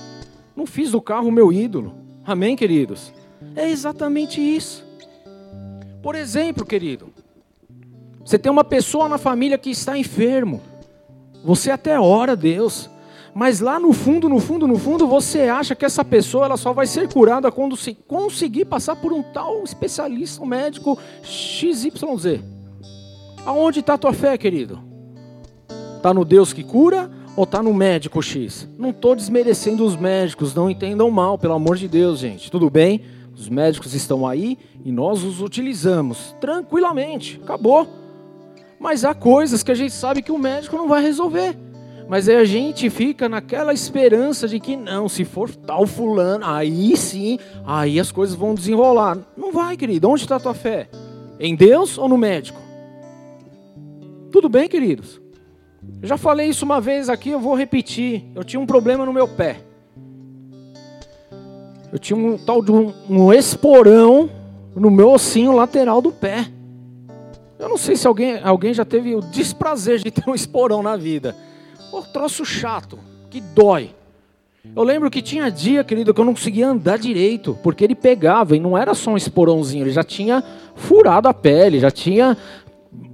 Não fiz do carro o meu ídolo. Amém, queridos? É exatamente isso. Por exemplo, querido, você tem uma pessoa na família que está enfermo. Você até ora a Deus, mas lá no fundo, no fundo, no fundo, você acha que essa pessoa ela só vai ser curada quando se conseguir passar por um tal especialista, um médico XYZ. Aonde está a tua fé, querido? Está no Deus que cura ou está no médico X? Não estou desmerecendo os médicos, não entendam mal, pelo amor de Deus, gente. Tudo bem? Os médicos estão aí e nós os utilizamos tranquilamente. Acabou. Mas há coisas que a gente sabe que o médico não vai resolver. Mas aí a gente fica naquela esperança de que não, se for tal fulano, aí sim, aí as coisas vão desenrolar. Não vai, querido. Onde está a tua fé? Em Deus ou no médico? Tudo bem, queridos? Eu já falei isso uma vez aqui, eu vou repetir. Eu tinha um problema no meu pé. Eu tinha um tal de um, um esporão no meu ossinho lateral do pé. Eu não sei se alguém, alguém já teve o desprazer de ter um esporão na vida. Pô, troço chato, que dói. Eu lembro que tinha dia, querido, que eu não conseguia andar direito, porque ele pegava e não era só um esporãozinho, ele já tinha furado a pele, já tinha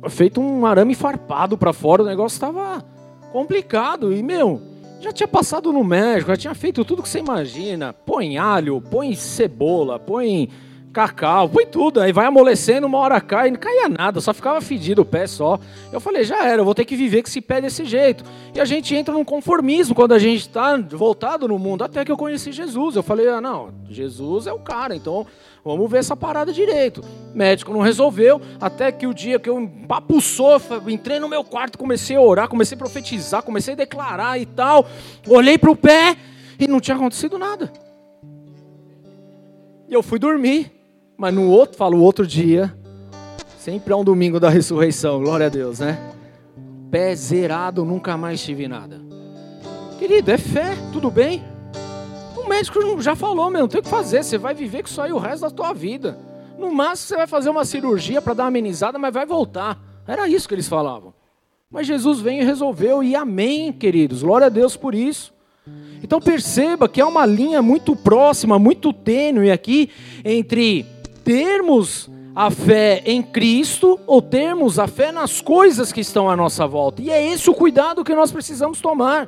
feito um arame farpado para fora, o negócio estava complicado. E, meu, já tinha passado no médico, já tinha feito tudo que você imagina. Põe alho, põe cebola, põe cacau, põe tudo, aí vai amolecendo, uma hora cai, não caía nada, só ficava fedido o pé só. Eu falei, já era, eu vou ter que viver com esse pé desse jeito. E a gente entra num conformismo quando a gente está voltado no mundo, até que eu conheci Jesus. Eu falei, ah, não, Jesus é o cara, então vamos ver essa parada direito. Médico não resolveu, até que o dia que eu empapuçou, entrei no meu quarto, comecei a orar, comecei a profetizar, comecei a declarar e tal. Olhei para o pé e não tinha acontecido nada. E eu fui dormir. Mas no outro, falo, outro dia, sempre é um domingo da ressurreição, glória a Deus, né? Pé zerado, nunca mais tive nada. Querido, é fé, tudo bem? O médico já falou, meu, não tem o que fazer, você vai viver com isso aí o resto da tua vida. No máximo você vai fazer uma cirurgia para dar uma amenizada, mas vai voltar. Era isso que eles falavam. Mas Jesus veio e resolveu, e amém, queridos, glória a Deus por isso. Então perceba que há uma linha muito próxima, muito tênue aqui entre termos a fé em Cristo ou termos a fé nas coisas que estão à nossa volta. E é esse o cuidado que nós precisamos tomar.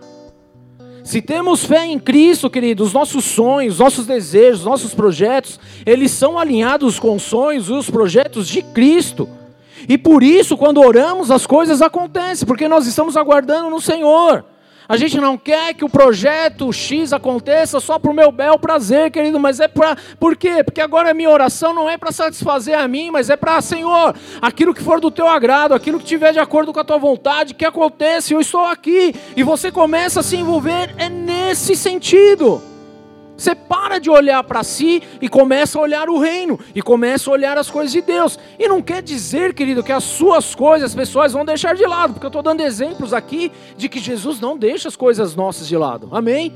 Se temos fé em Cristo, queridos, os nossos sonhos, nossos desejos, nossos projetos, eles são alinhados com os sonhos e os projetos de Cristo. E por isso, quando oramos, as coisas acontecem, porque nós estamos aguardando no Senhor. A gente não quer que o projeto X aconteça só para o meu bel prazer, querido, mas é para. Por quê? Porque agora a minha oração não é para satisfazer a mim, mas é para, Senhor, aquilo que for do teu agrado, aquilo que tiver de acordo com a tua vontade, que aconteça, eu estou aqui. E você começa a se envolver, é nesse sentido. Você para de olhar para si e começa a olhar o reino, e começa a olhar as coisas de Deus. E não quer dizer, querido, que as suas coisas pessoais vão deixar de lado, porque eu estou dando exemplos aqui de que Jesus não deixa as coisas nossas de lado. Amém?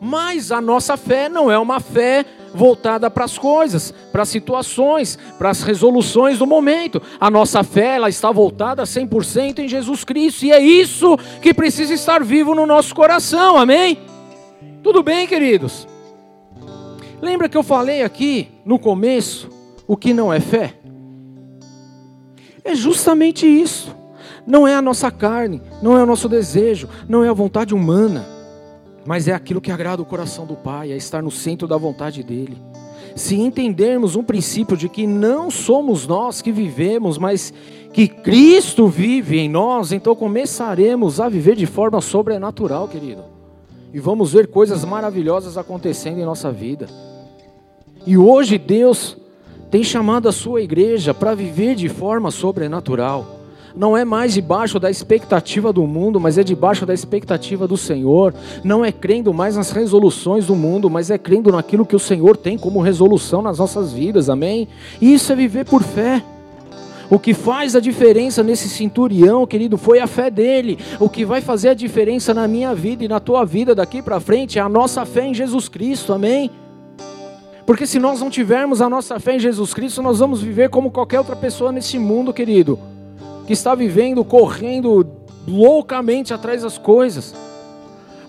Mas a nossa fé não é uma fé voltada para as coisas, para as situações, para as resoluções do momento. A nossa fé ela está voltada 100% em Jesus Cristo, e é isso que precisa estar vivo no nosso coração. Amém? Tudo bem, queridos? Lembra que eu falei aqui no começo o que não é fé? É justamente isso. Não é a nossa carne, não é o nosso desejo, não é a vontade humana, mas é aquilo que agrada o coração do Pai, é estar no centro da vontade dele. Se entendermos um princípio de que não somos nós que vivemos, mas que Cristo vive em nós, então começaremos a viver de forma sobrenatural, querido. E vamos ver coisas maravilhosas acontecendo em nossa vida. E hoje Deus tem chamado a sua igreja para viver de forma sobrenatural. Não é mais debaixo da expectativa do mundo, mas é debaixo da expectativa do Senhor. Não é crendo mais nas resoluções do mundo, mas é crendo naquilo que o Senhor tem como resolução nas nossas vidas. Amém? E isso é viver por fé. O que faz a diferença nesse centurião, querido, foi a fé dele. O que vai fazer a diferença na minha vida e na tua vida daqui para frente é a nossa fé em Jesus Cristo. Amém? Porque se nós não tivermos a nossa fé em Jesus Cristo, nós vamos viver como qualquer outra pessoa nesse mundo, querido, que está vivendo, correndo loucamente atrás das coisas.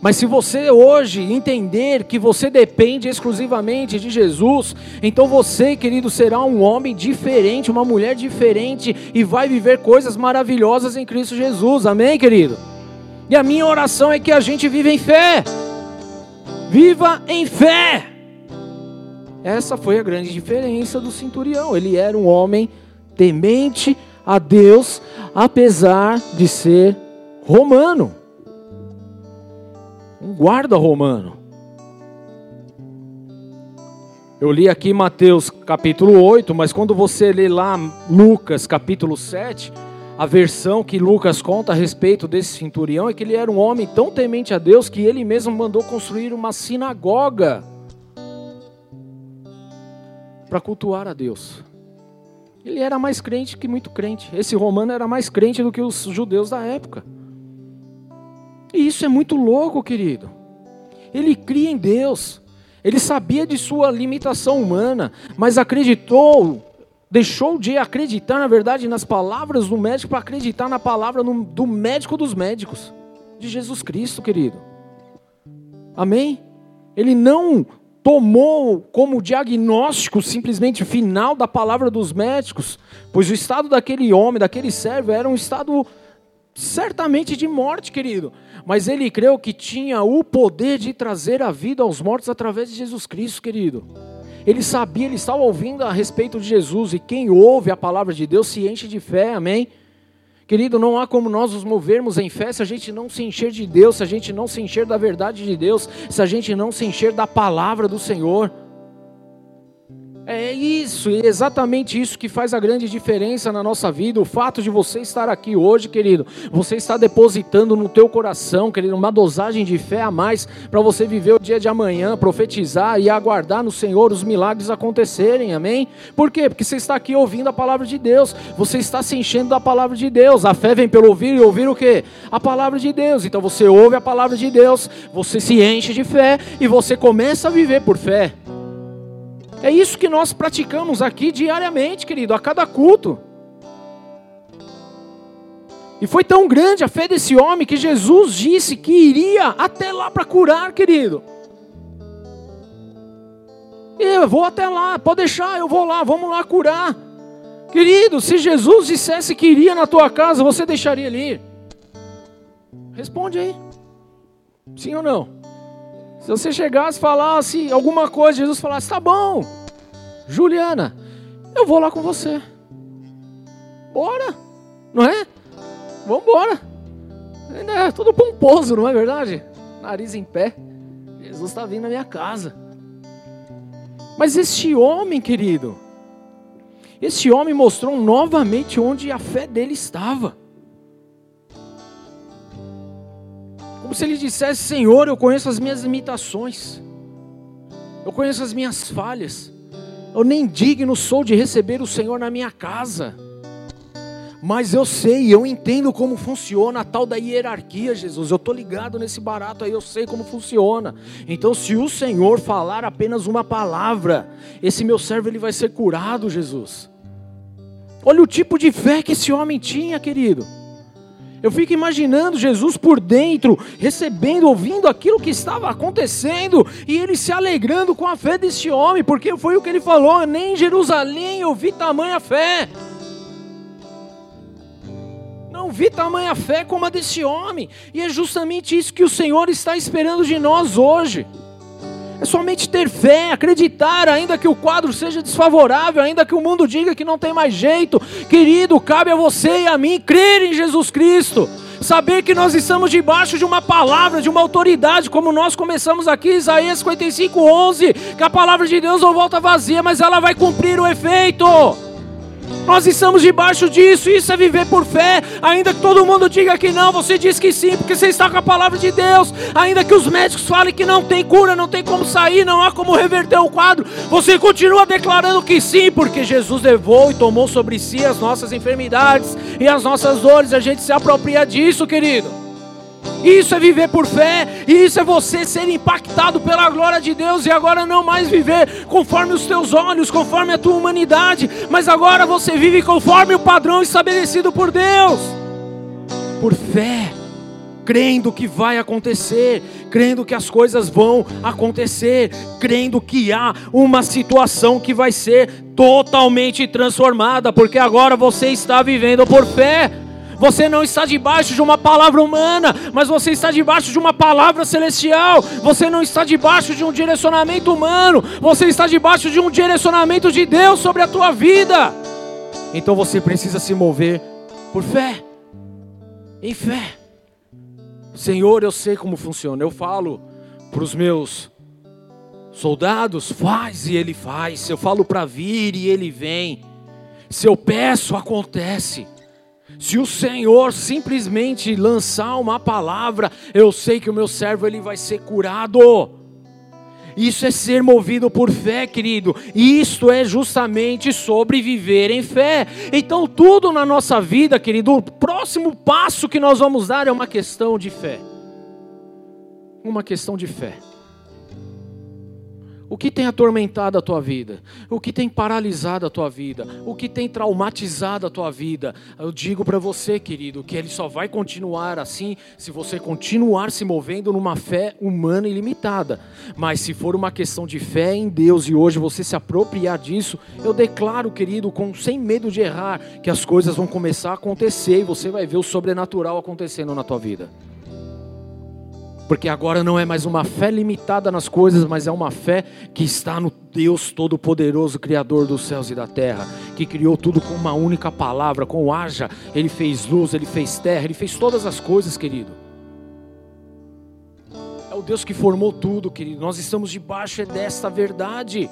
Mas se você hoje entender que você depende exclusivamente de Jesus, então você, querido, será um homem diferente, uma mulher diferente e vai viver coisas maravilhosas em Cristo Jesus. Amém, querido? E a minha oração é que a gente viva em fé. Viva em fé. Essa foi a grande diferença do centurião. Ele era um homem temente a Deus, apesar de ser romano um guarda romano. Eu li aqui Mateus capítulo 8, mas quando você lê lá Lucas capítulo 7, a versão que Lucas conta a respeito desse centurião é que ele era um homem tão temente a Deus que ele mesmo mandou construir uma sinagoga para cultuar a Deus. Ele era mais crente que muito crente. Esse romano era mais crente do que os judeus da época. E isso é muito louco, querido. Ele cria em Deus. Ele sabia de sua limitação humana, mas acreditou, deixou de acreditar, na verdade, nas palavras do médico para acreditar na palavra do médico dos médicos, de Jesus Cristo, querido. Amém? Ele não tomou como diagnóstico simplesmente final da palavra dos médicos, pois o estado daquele homem, daquele servo, era um estado certamente de morte, querido. Mas ele creu que tinha o poder de trazer a vida aos mortos através de Jesus Cristo, querido. Ele sabia, ele estava ouvindo a respeito de Jesus, e quem ouve a palavra de Deus se enche de fé, amém? Querido, não há como nós nos movermos em fé se a gente não se encher de Deus, se a gente não se encher da verdade de Deus, se a gente não se encher da palavra do Senhor. É isso, é exatamente isso que faz a grande diferença na nossa vida. O fato de você estar aqui hoje, querido, você está depositando no teu coração, querido, uma dosagem de fé a mais para você viver o dia de amanhã, profetizar e aguardar no Senhor os milagres acontecerem. Amém? Por quê? Porque você está aqui ouvindo a palavra de Deus. Você está se enchendo da palavra de Deus. A fé vem pelo ouvir e ouvir o quê? A palavra de Deus. Então você ouve a palavra de Deus, você se enche de fé e você começa a viver por fé. É isso que nós praticamos aqui diariamente, querido, a cada culto. E foi tão grande a fé desse homem que Jesus disse que iria até lá para curar, querido. Eu vou até lá, pode deixar, eu vou lá, vamos lá curar. Querido, se Jesus dissesse que iria na tua casa, você deixaria ele ir? Responde aí. Sim ou não? Se você chegasse e falasse alguma coisa, Jesus falasse: tá bom, Juliana, eu vou lá com você. Bora, não é? Vamos embora. Ainda é tudo pomposo, não é verdade? Nariz em pé. Jesus está vindo na minha casa. Mas este homem, querido, este homem mostrou novamente onde a fé dele estava. Como se ele dissesse: Senhor, eu conheço as minhas limitações, eu conheço as minhas falhas, eu nem digno sou de receber o Senhor na minha casa. Mas eu sei, eu entendo como funciona a tal da hierarquia, Jesus. Eu estou ligado nesse barato aí, eu sei como funciona. Então, se o Senhor falar apenas uma palavra, esse meu servo ele vai ser curado, Jesus. Olha o tipo de fé que esse homem tinha, querido. Eu fico imaginando Jesus por dentro, recebendo, ouvindo aquilo que estava acontecendo e ele se alegrando com a fé desse homem, porque foi o que ele falou: nem em Jerusalém eu vi tamanha fé. Não vi tamanha fé como a desse homem, e é justamente isso que o Senhor está esperando de nós hoje. É somente ter fé, acreditar, ainda que o quadro seja desfavorável, ainda que o mundo diga que não tem mais jeito. Querido, cabe a você e a mim crer em Jesus Cristo. Saber que nós estamos debaixo de uma palavra, de uma autoridade, como nós começamos aqui, Isaías 55, 11, que a palavra de Deus não volta vazia, mas ela vai cumprir o efeito. Nós estamos debaixo disso, isso é viver por fé. Ainda que todo mundo diga que não, você diz que sim, porque você está com a palavra de Deus. Ainda que os médicos falem que não tem cura, não tem como sair, não há como reverter o quadro, você continua declarando que sim, porque Jesus levou e tomou sobre si as nossas enfermidades e as nossas dores. A gente se apropria disso, querido. Isso é viver por fé, e isso é você ser impactado pela glória de Deus e agora não mais viver conforme os teus olhos, conforme a tua humanidade, mas agora você vive conforme o padrão estabelecido por Deus. Por fé, crendo que vai acontecer, crendo que as coisas vão acontecer, crendo que há uma situação que vai ser totalmente transformada, porque agora você está vivendo por fé. Você não está debaixo de uma palavra humana, mas você está debaixo de uma palavra celestial. Você não está debaixo de um direcionamento humano, você está debaixo de um direcionamento de Deus sobre a tua vida. Então você precisa se mover por fé. Em fé. Senhor, eu sei como funciona. Eu falo para os meus soldados, faz e ele faz. Eu falo para vir e ele vem. Se eu peço, acontece. Se o Senhor simplesmente lançar uma palavra, eu sei que o meu servo ele vai ser curado. Isso é ser movido por fé, querido. E isto é justamente sobre viver em fé. Então, tudo na nossa vida, querido, o próximo passo que nós vamos dar é uma questão de fé. Uma questão de fé. O que tem atormentado a tua vida? O que tem paralisado a tua vida? O que tem traumatizado a tua vida? Eu digo para você, querido, que ele só vai continuar assim se você continuar se movendo numa fé humana ilimitada. Mas se for uma questão de fé em Deus e hoje você se apropriar disso, eu declaro, querido, com sem medo de errar, que as coisas vão começar a acontecer e você vai ver o sobrenatural acontecendo na tua vida. Porque agora não é mais uma fé limitada nas coisas, mas é uma fé que está no Deus Todo-Poderoso, Criador dos céus e da terra, que criou tudo com uma única palavra, com haja. Ele fez luz, ele fez terra, ele fez todas as coisas, querido. É o Deus que formou tudo, querido. Nós estamos debaixo é desta verdade,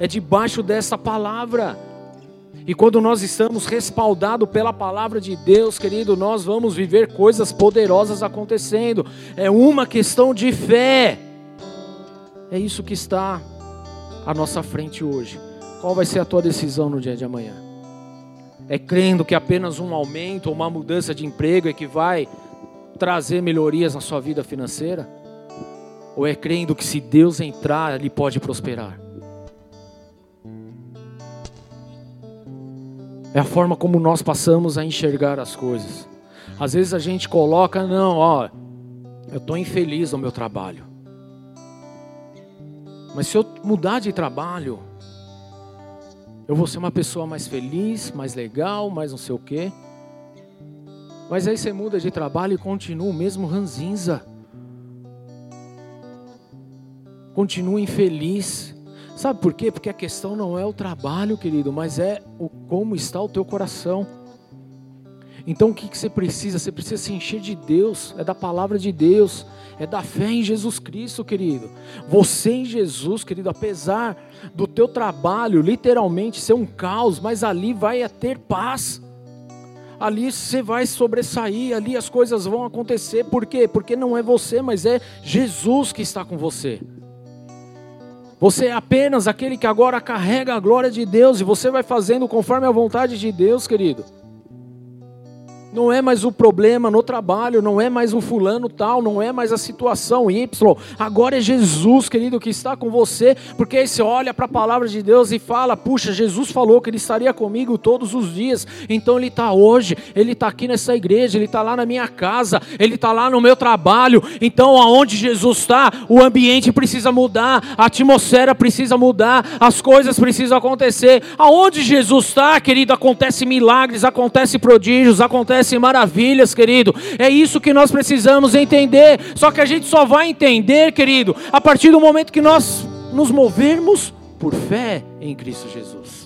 é debaixo dessa palavra. E quando nós estamos respaldados pela palavra de Deus, querido, nós vamos viver coisas poderosas acontecendo. É uma questão de fé. É isso que está à nossa frente hoje. Qual vai ser a tua decisão no dia de amanhã? É crendo que apenas um aumento ou uma mudança de emprego é que vai trazer melhorias na sua vida financeira? Ou é crendo que se Deus entrar, Ele pode prosperar? É a forma como nós passamos a enxergar as coisas. Às vezes a gente coloca, não, ó, eu estou infeliz no meu trabalho. Mas se eu mudar de trabalho, eu vou ser uma pessoa mais feliz, mais legal, mais não sei o quê. Mas aí você muda de trabalho e continua o mesmo ranzinza. Continua infeliz. Sabe por quê? Porque a questão não é o trabalho, querido, mas é o como está o teu coração. Então o que, que você precisa? Você precisa se encher de Deus, é da palavra de Deus, é da fé em Jesus Cristo, querido. Você em Jesus, querido, apesar do teu trabalho literalmente ser um caos, mas ali vai ter paz. Ali você vai sobressair, ali as coisas vão acontecer. Por quê? Porque não é você, mas é Jesus que está com você. Você é apenas aquele que agora carrega a glória de Deus e você vai fazendo conforme a vontade de Deus, querido. Não é mais o problema no trabalho, não é mais o fulano tal, não é mais a situação Y. Agora é Jesus, querido, que está com você, porque aí você olha para a palavra de Deus e fala: puxa, Jesus falou que Ele estaria comigo todos os dias, então Ele está hoje, Ele está aqui nessa igreja, Ele está lá na minha casa, Ele está lá no meu trabalho. Então, aonde Jesus está, o ambiente precisa mudar, a atmosfera precisa mudar, as coisas precisam acontecer. Aonde Jesus está, querido, acontece milagres, acontece prodígios, acontece acontecem maravilhas, querido. É isso que nós precisamos entender. Só que a gente só vai entender, querido, a partir do momento que nós nos movermos por fé em Cristo Jesus.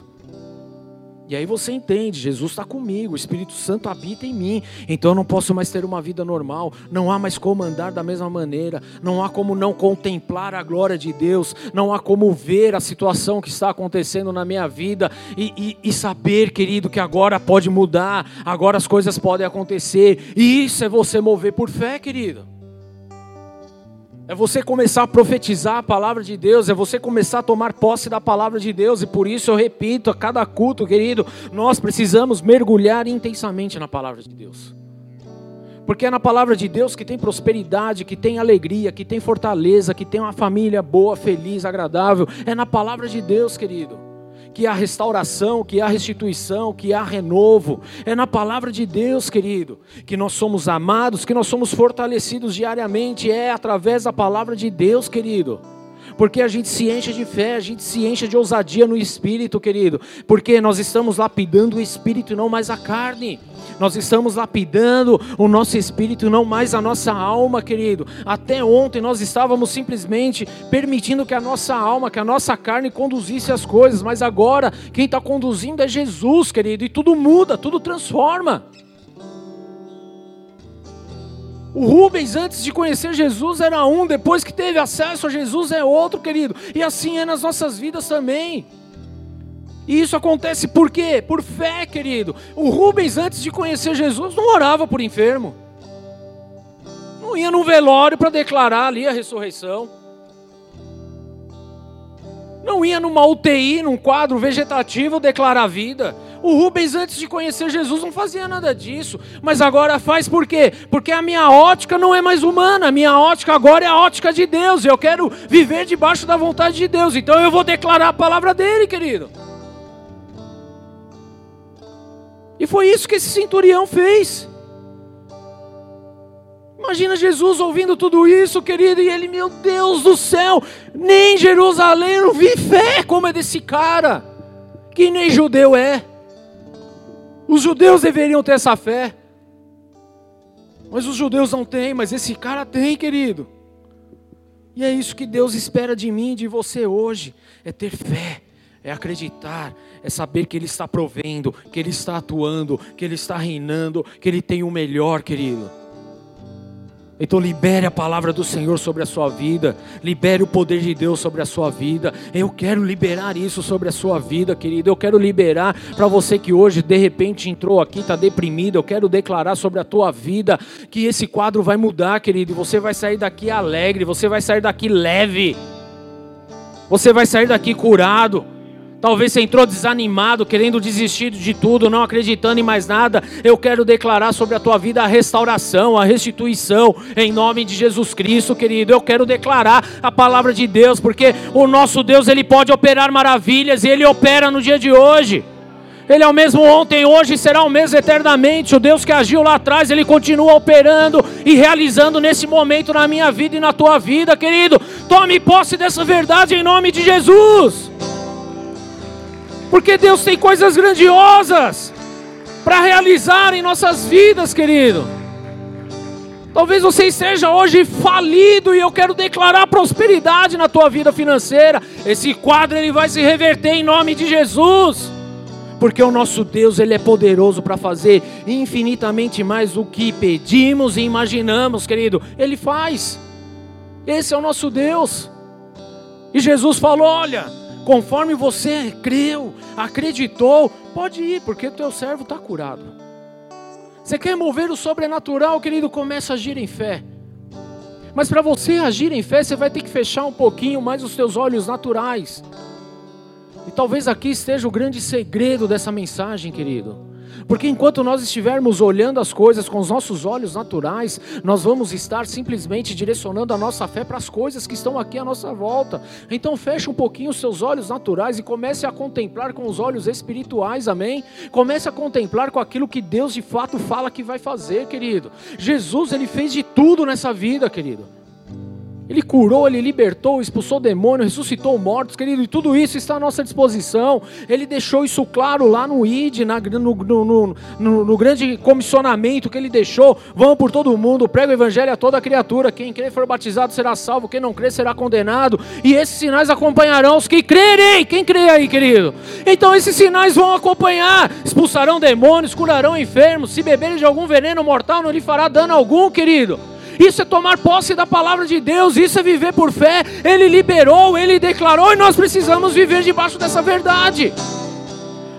E aí você entende, Jesus está comigo, o Espírito Santo habita em mim, então eu não posso mais ter uma vida normal, não há mais como andar da mesma maneira, não há como não contemplar a glória de Deus, não há como ver a situação que está acontecendo na minha vida e, e, e saber, querido, que agora pode mudar, agora as coisas podem acontecer, e isso é você mover por fé, querido. É você começar a profetizar a palavra de Deus, é você começar a tomar posse da palavra de Deus, e por isso eu repito a cada culto, querido, nós precisamos mergulhar intensamente na palavra de Deus. Porque é na palavra de Deus que tem prosperidade, que tem alegria, que tem fortaleza, que tem uma família boa, feliz, agradável. É na palavra de Deus, querido que há restauração, que há restituição, que há renovo. É na palavra de Deus, querido, que nós somos amados, que nós somos fortalecidos diariamente. É através da palavra de Deus, querido porque a gente se enche de fé, a gente se enche de ousadia no espírito, querido, porque nós estamos lapidando o espírito e não mais a carne. Nós estamos lapidando o nosso espírito não mais a nossa alma, querido. Até ontem nós estávamos simplesmente permitindo que a nossa alma, que a nossa carne conduzisse as coisas, mas agora quem está conduzindo é Jesus, querido, e tudo muda, tudo transforma. O Rubens, antes de conhecer Jesus, era um, depois que teve acesso a Jesus, é outro, querido. E assim é nas nossas vidas também. E isso acontece por quê? Por fé, querido. O Rubens, antes de conhecer Jesus, não orava por enfermo. Não ia no velório para declarar ali a ressurreição. Não ia numa UTI, num quadro vegetativo, declarar a vida. O Rubens, antes de conhecer Jesus, não fazia nada disso, mas agora faz por quê? Porque a minha ótica não é mais humana, a minha ótica agora é a ótica de Deus. Eu quero viver debaixo da vontade de Deus, então eu vou declarar a palavra dele, querido. E foi isso que esse centurião fez. Imagina Jesus ouvindo tudo isso, querido, e ele, meu Deus do céu, nem Jerusalém eu vi fé como é desse cara, que nem judeu é. Os judeus deveriam ter essa fé. Mas os judeus não têm, mas esse cara tem, querido. E é isso que Deus espera de mim de você hoje: é ter fé, é acreditar, é saber que Ele está provendo, que Ele está atuando, que Ele está reinando, que Ele tem o melhor, querido. Então libere a palavra do Senhor sobre a sua vida, libere o poder de Deus sobre a sua vida. Eu quero liberar isso sobre a sua vida, querido. Eu quero liberar para você que hoje de repente entrou aqui, está deprimido. Eu quero declarar sobre a tua vida que esse quadro vai mudar, querido. Você vai sair daqui alegre, você vai sair daqui leve, você vai sair daqui curado. Talvez você entrou desanimado, querendo desistir de tudo, não acreditando em mais nada. Eu quero declarar sobre a tua vida a restauração, a restituição, em nome de Jesus Cristo, querido. Eu quero declarar a palavra de Deus, porque o nosso Deus, ele pode operar maravilhas e ele opera no dia de hoje. Ele é o mesmo ontem, hoje será o mesmo eternamente. O Deus que agiu lá atrás, ele continua operando e realizando nesse momento na minha vida e na tua vida, querido. Tome posse dessa verdade em nome de Jesus. Porque Deus tem coisas grandiosas para realizar em nossas vidas, querido. Talvez você esteja hoje falido e eu quero declarar prosperidade na tua vida financeira. Esse quadro ele vai se reverter em nome de Jesus. Porque o nosso Deus ele é poderoso para fazer infinitamente mais do que pedimos e imaginamos, querido. Ele faz. Esse é o nosso Deus. E Jesus falou: "Olha, conforme você creu, acreditou, pode ir, porque o teu servo está curado. Você quer mover o sobrenatural, querido? Começa a agir em fé. Mas para você agir em fé, você vai ter que fechar um pouquinho mais os teus olhos naturais. E talvez aqui esteja o grande segredo dessa mensagem, querido. Porque enquanto nós estivermos olhando as coisas com os nossos olhos naturais, nós vamos estar simplesmente direcionando a nossa fé para as coisas que estão aqui à nossa volta. Então feche um pouquinho os seus olhos naturais e comece a contemplar com os olhos espirituais, amém? Comece a contemplar com aquilo que Deus de fato fala que vai fazer, querido. Jesus, ele fez de tudo nessa vida, querido. Ele curou, ele libertou, expulsou demônio, ressuscitou mortos, querido, e tudo isso está à nossa disposição. Ele deixou isso claro lá no ID, na, no, no, no, no, grande comissionamento que ele deixou. Vão por todo mundo, prega o evangelho a toda criatura. Quem crer for batizado será salvo, quem não crer será condenado. E esses sinais acompanharão os que crerem. Quem crê aí, querido? Então esses sinais vão acompanhar: expulsarão demônios, curarão enfermos. Se beberem de algum veneno mortal, não lhe fará dano algum, querido. Isso é tomar posse da palavra de Deus, isso é viver por fé. Ele liberou, ele declarou e nós precisamos viver debaixo dessa verdade.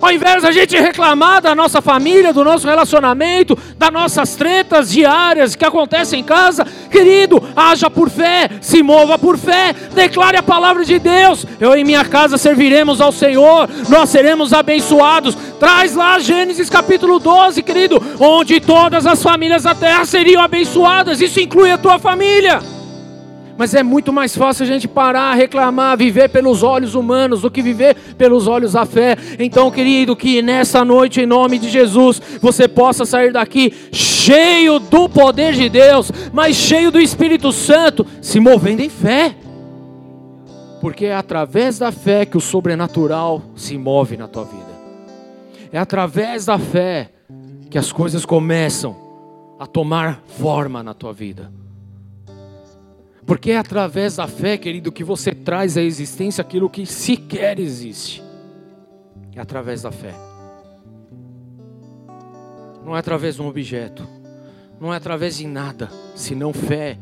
Ao invés da gente reclamar da nossa família, do nosso relacionamento, das nossas tretas diárias que acontecem em casa, querido, haja por fé, se mova por fé, declare a palavra de Deus. Eu e minha casa serviremos ao Senhor, nós seremos abençoados. Traz lá Gênesis capítulo 12, querido, onde todas as famílias da terra seriam abençoadas. Isso inclui a tua família. Mas é muito mais fácil a gente parar, reclamar, viver pelos olhos humanos do que viver pelos olhos da fé. Então, querido, que nessa noite, em nome de Jesus, você possa sair daqui cheio do poder de Deus, mas cheio do Espírito Santo, se movendo em fé. Porque é através da fé que o sobrenatural se move na tua vida. É através da fé que as coisas começam a tomar forma na tua vida. Porque é através da fé, querido, que você traz à existência aquilo que sequer existe. É através da fé. Não é através de um objeto. Não é através de nada, senão fé.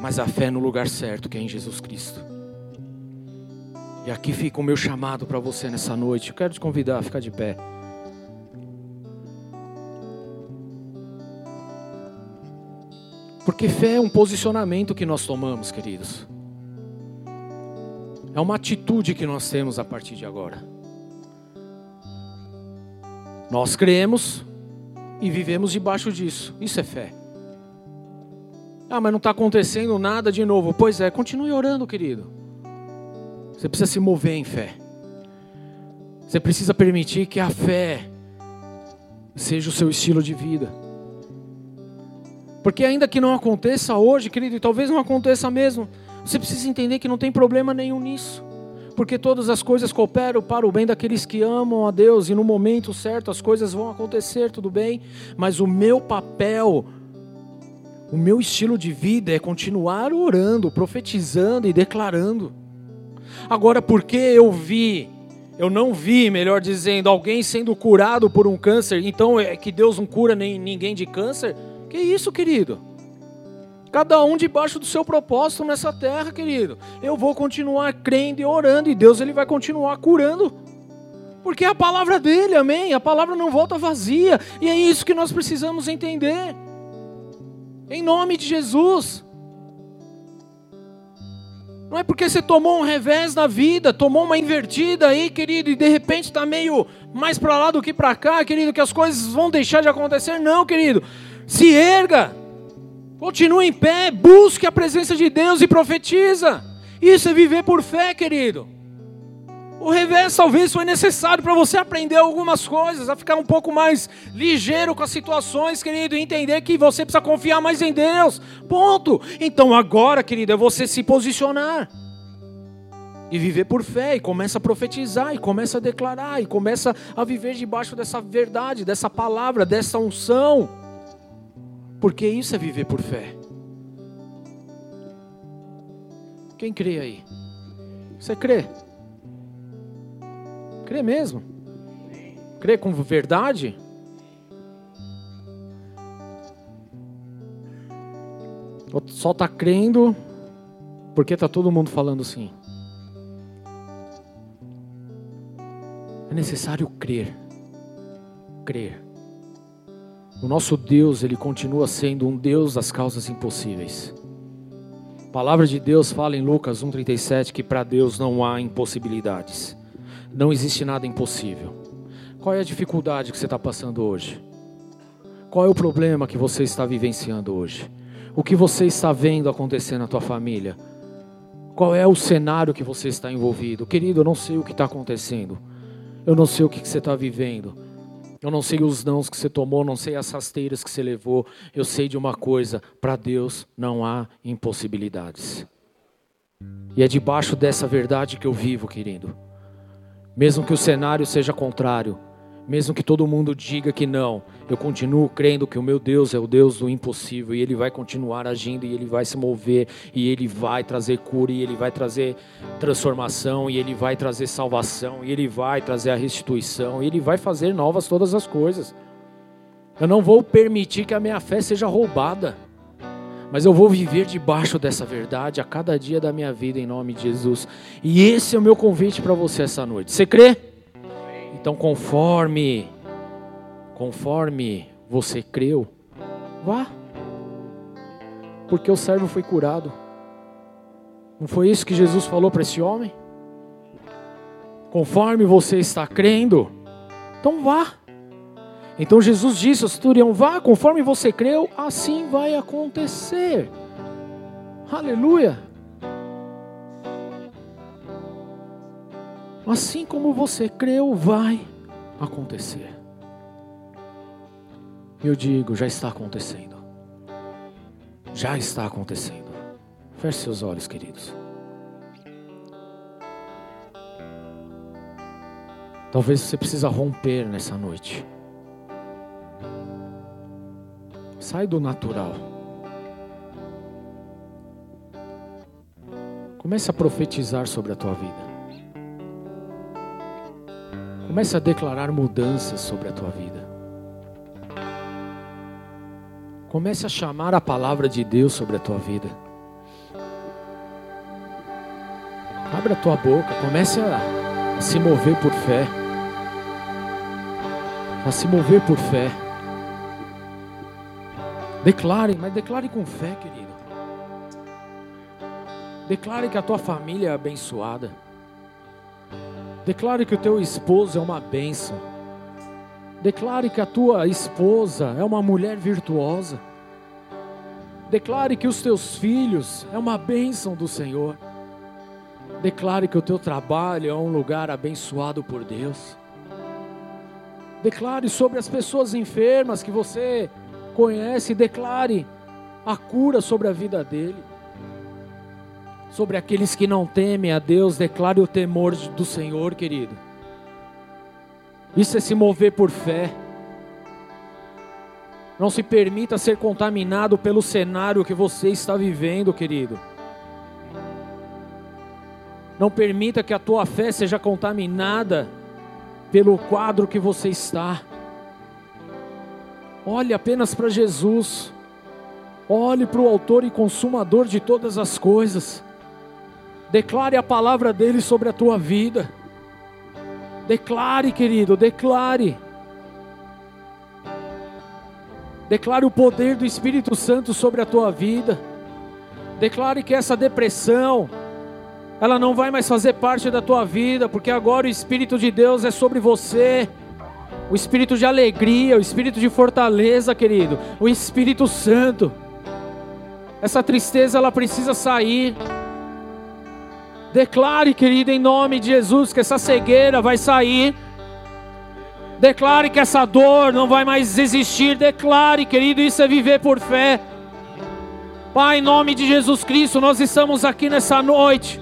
Mas a fé no lugar certo, que é em Jesus Cristo. E aqui fica o meu chamado para você nessa noite. Eu quero te convidar a ficar de pé. Porque fé é um posicionamento que nós tomamos, queridos. É uma atitude que nós temos a partir de agora. Nós cremos e vivemos debaixo disso. Isso é fé. Ah, mas não está acontecendo nada de novo. Pois é, continue orando, querido. Você precisa se mover em fé. Você precisa permitir que a fé seja o seu estilo de vida. Porque ainda que não aconteça hoje, querido, e talvez não aconteça mesmo, você precisa entender que não tem problema nenhum nisso. Porque todas as coisas cooperam para o bem daqueles que amam a Deus, e no momento certo as coisas vão acontecer, tudo bem, mas o meu papel, o meu estilo de vida é continuar orando, profetizando e declarando. Agora, porque eu vi, eu não vi, melhor dizendo, alguém sendo curado por um câncer, então é que Deus não cura nem ninguém de câncer? Que isso, querido? Cada um debaixo do seu propósito nessa terra, querido. Eu vou continuar crendo e orando e Deus ele vai continuar curando. Porque é a palavra dele, amém? A palavra não volta vazia. E é isso que nós precisamos entender. Em nome de Jesus. Não é porque você tomou um revés na vida, tomou uma invertida aí, querido, e de repente está meio mais para lá do que para cá, querido, que as coisas vão deixar de acontecer. Não, querido. Se erga, continue em pé, busque a presença de Deus e profetiza. Isso é viver por fé, querido. O revés talvez foi necessário para você aprender algumas coisas, a ficar um pouco mais ligeiro com as situações, querido, e entender que você precisa confiar mais em Deus. Ponto. Então agora, querido, é você se posicionar e viver por fé, e começa a profetizar, e começa a declarar, e começa a viver debaixo dessa verdade, dessa palavra, dessa unção. Porque isso é viver por fé. Quem crê aí? Você crê? Crê mesmo? Crê com verdade? Só está crendo porque está todo mundo falando sim? É necessário crer. Crer. O nosso Deus, ele continua sendo um Deus das causas impossíveis. A palavra de Deus fala em Lucas 1:37 que para Deus não há impossibilidades. Não existe nada impossível. Qual é a dificuldade que você está passando hoje? Qual é o problema que você está vivenciando hoje? O que você está vendo acontecer na tua família? Qual é o cenário que você está envolvido? Querido, eu não sei o que está acontecendo. Eu não sei o que você está vivendo. Eu não sei os nãos que você tomou, não sei as rasteiras que você levou. Eu sei de uma coisa: para Deus não há impossibilidades. E é debaixo dessa verdade que eu vivo, querido. Mesmo que o cenário seja contrário, mesmo que todo mundo diga que não, eu continuo crendo que o meu Deus é o Deus do impossível e Ele vai continuar agindo e Ele vai se mover e Ele vai trazer cura e Ele vai trazer transformação e Ele vai trazer salvação e Ele vai trazer a restituição e Ele vai fazer novas todas as coisas. Eu não vou permitir que a minha fé seja roubada, mas eu vou viver debaixo dessa verdade a cada dia da minha vida em nome de Jesus. E esse é o meu convite para você essa noite. Você crê? Então, conforme, conforme você creu, vá. Porque o servo foi curado. Não foi isso que Jesus falou para esse homem? Conforme você está crendo, então vá. Então Jesus disse ao centurião: vá, conforme você creu, assim vai acontecer. Aleluia. Assim como você creu, vai acontecer. Eu digo, já está acontecendo. Já está acontecendo. Feche seus olhos, queridos. Talvez você precisa romper nessa noite. Sai do natural. Comece a profetizar sobre a tua vida. Comece a declarar mudanças sobre a tua vida. Comece a chamar a palavra de Deus sobre a tua vida. Abra a tua boca, comece a, se mover por fé. A se mover por fé. Declare, mas declare com fé, querido. Declare que a tua família é abençoada. Declare que o teu esposo é uma bênção. Declare que a tua esposa é uma mulher virtuosa. Declare que os teus filhos é uma bênção do Senhor. Declare que o teu trabalho é um lugar abençoado por Deus. Declare sobre as pessoas enfermas que você conhece, declare a cura sobre a vida dele. Sobre aqueles que não temem a Deus, declare o temor do Senhor, querido. Isso é se mover por fé. Não se permita ser contaminado pelo cenário que você está vivendo, querido. Não permita que a tua fé seja contaminada pelo quadro que você está. Olhe apenas para Jesus. Olhe para o Autor e Consumador de todas as coisas. Declare a palavra dele sobre a tua vida. Declare, querido, declare. Declare o poder do Espírito Santo sobre a tua vida. Declare que essa depressão, ela não vai mais fazer parte da tua vida, porque agora o Espírito de Deus é sobre você. O espírito de alegria, o espírito de fortaleza, querido, o Espírito Santo. Essa tristeza ela precisa sair. Declare, querido, em nome de Jesus, que essa cegueira vai sair. Declare que essa dor não vai mais existir. Declare, querido, isso é viver por fé. Pai, em nome de Jesus Cristo, nós estamos aqui nessa noite,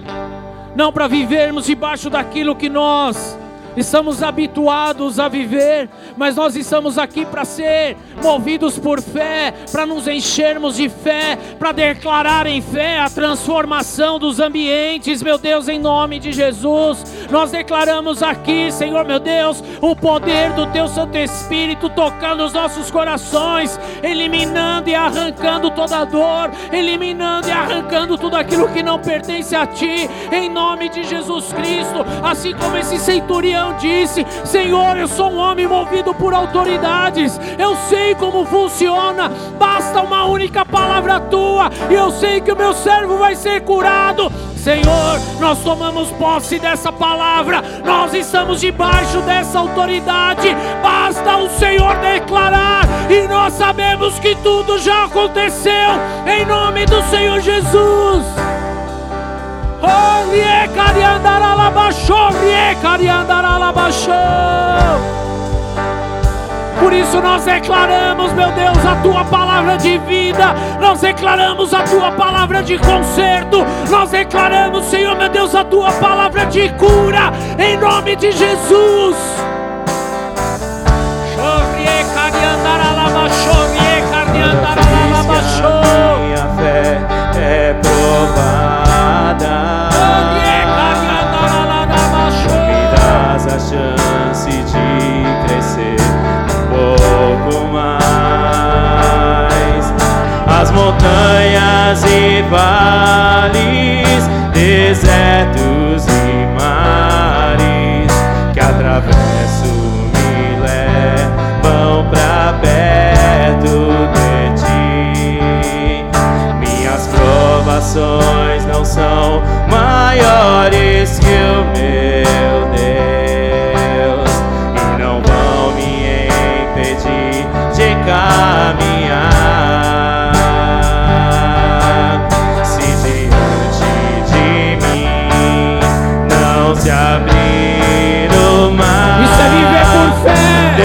não para vivermos debaixo daquilo que nós estamos habituados a viver, mas nós estamos aqui para ser movidos por fé, para nos enchermos de fé, para declarar em fé a transformação dos ambientes, meu Deus, em nome de Jesus. Nós declaramos aqui, Senhor, meu Deus, o poder do Teu Santo Espírito tocando os nossos corações, eliminando e arrancando toda dor, eliminando e arrancando tudo aquilo que não pertence a Ti, em nome de Jesus Cristo, assim como esse centurião disse: Senhor, eu sou um homem movido por autoridades, eu sei como funciona, basta uma única palavra tua, e eu sei que o meu servo vai ser curado. Senhor, nós tomamos posse dessa palavra, nós estamos debaixo dessa autoridade, basta o Senhor declarar, e nós sabemos que tudo já aconteceu, em nome do Senhor Jesus. Cariandara labaixou. Por isso nós declaramos, meu Deus, a tua palavra de vida, nós declaramos a tua palavra de conserto, nós declaramos, Senhor, meu Deus, a tua palavra de cura, em nome de Jesus. Minha fé é provada. Montanhas e vales, desertos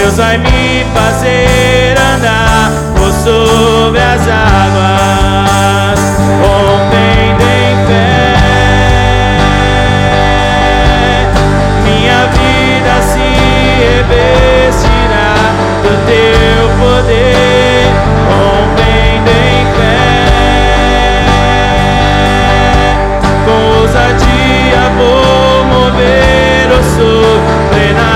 Deus vai me fazer andar por sobre as águas, rompendo em fé. Minha vida se revestirá do teu poder, rompendo em fé. Com ousadia vou mover o sobrenatural.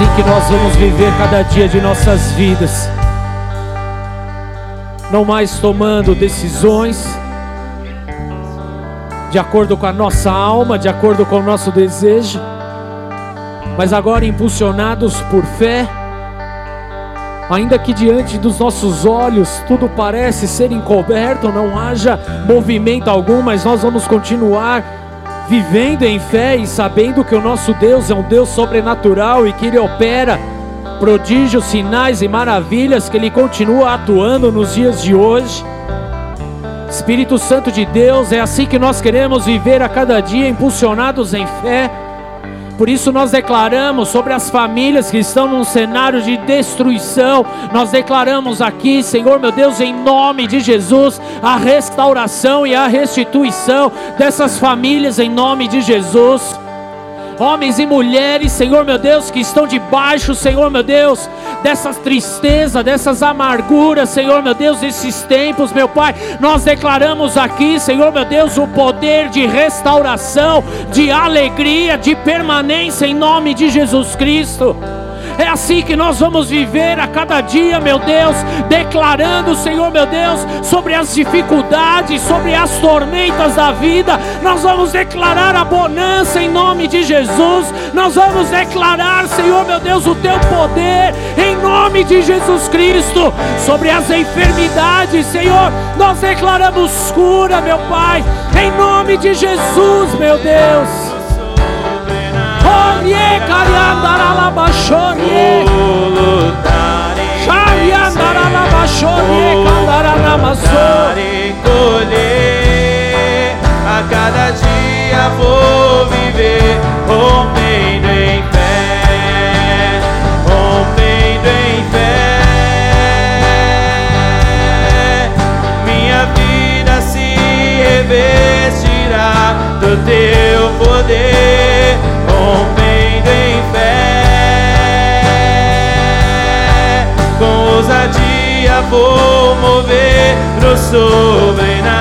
assim que nós vamos viver cada dia de nossas vidas. Não mais tomando decisões de acordo com a nossa alma, de acordo com o nosso desejo, mas agora impulsionados por fé. Ainda que diante dos nossos olhos tudo parece ser encoberto, não haja movimento algum, mas nós vamos continuar vivendo em fé e sabendo que o nosso Deus é um Deus sobrenatural e que Ele opera prodígios, sinais e maravilhas, que Ele continua atuando nos dias de hoje. Espírito Santo de Deus, é assim que nós queremos viver a cada dia, impulsionados em fé. Por isso nós declaramos sobre as famílias que estão num cenário de destruição. Nós declaramos aqui, Senhor meu Deus, em nome de Jesus, a restauração e a restituição dessas famílias em nome de Jesus homens e mulheres, Senhor meu Deus, que estão debaixo, Senhor meu Deus, dessas tristezas, dessas amarguras, Senhor meu Deus, desses tempos, meu Pai, nós declaramos aqui, Senhor meu Deus, o poder de restauração, de alegria, de permanência em nome de Jesus Cristo. É assim que nós vamos viver a cada dia, meu Deus, declarando, Senhor, meu Deus, sobre as dificuldades, sobre as tormentas da vida. Nós vamos declarar a bonança em nome de Jesus. Nós vamos declarar, Senhor, meu Deus, o teu poder em nome de Jesus Cristo sobre as enfermidades, Senhor. Nós declaramos cura, meu Pai, em nome de Jesus, meu Deus. Orie cariandaralabashorie. Vou lutar e Chariandaralabashorie candaranamasso. Dar e colher. A cada dia vou viver rompendo em fé, rompendo em fé. Minha vida se revestirá do teu poder, vou mover no sobrenatural.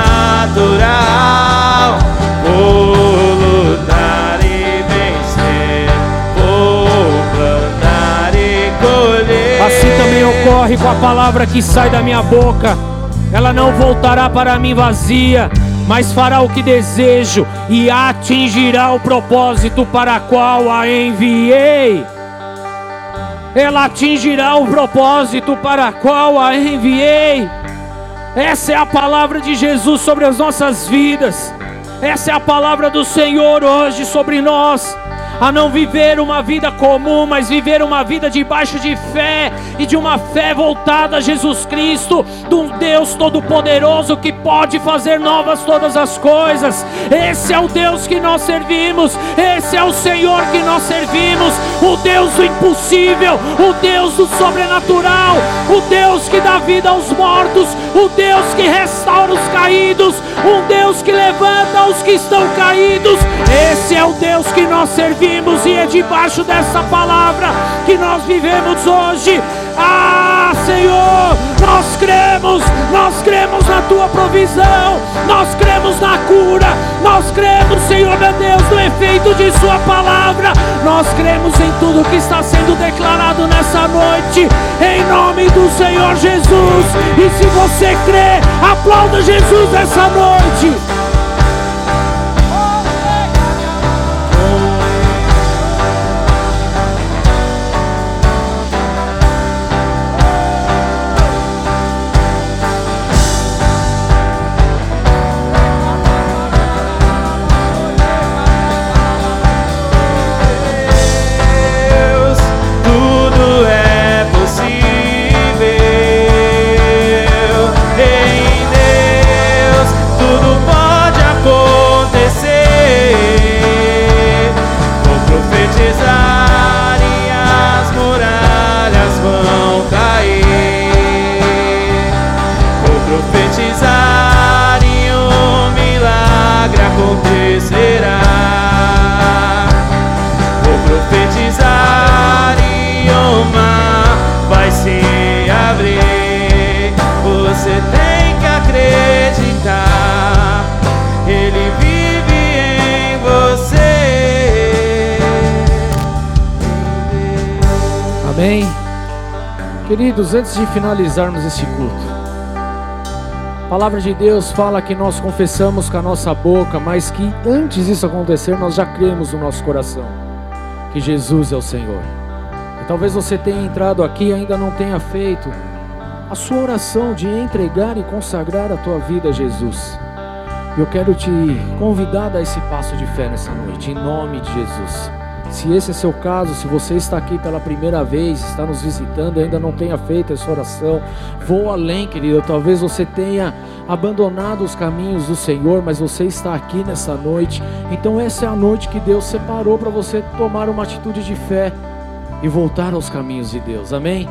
Vou lutar e vencer, vou plantar e colher. Assim também ocorre com a palavra que sai da minha boca. Ela não voltará para mim vazia, mas fará o que desejo e atingirá o propósito para qual a enviei. Ela atingirá o propósito para qual a enviei. Essa é a palavra de Jesus sobre as nossas vidas. Essa é a palavra do Senhor hoje sobre nós. A não viver uma vida comum, mas viver uma vida debaixo de fé e de uma fé voltada a Jesus Cristo, de um Deus todo-poderoso que pode fazer novas todas as coisas. Esse é o Deus que nós servimos, esse é o Senhor que nós servimos, o Deus do impossível, o Deus do sobrenatural, o Deus que dá vida aos mortos, o Deus que restaura os caídos, um Deus que levanta os que estão caídos. Esse é o Deus que nós servimos e é debaixo dessa palavra que nós vivemos hoje. Ah, Senhor, nós cremos, nós cremos na tua provisão, nós cremos na cura, nós cremos, Senhor meu Deus, no efeito de Sua palavra, nós cremos em tudo que está sendo declarado nessa noite, em nome do Senhor Jesus. E se você crê, aplauda Jesus essa noite. Queridos, antes de finalizarmos esse culto, a palavra de Deus fala que nós confessamos com a nossa boca, mas que antes disso acontecer, nós já cremos no nosso coração que Jesus é o Senhor. E talvez você tenha entrado aqui e ainda não tenha feito a sua oração de entregar e consagrar a tua vida a Jesus. Eu quero te convidar a esse passo de fé nessa noite, em nome de Jesus. Se esse é seu caso, se você está aqui pela primeira vez, está nos visitando, ainda não tenha feito essa oração, vou além, querido. Talvez você tenha abandonado os caminhos do Senhor, mas você está aqui nessa noite. Então essa é a noite que Deus separou para você tomar uma atitude de fé e voltar aos caminhos de Deus. Amém?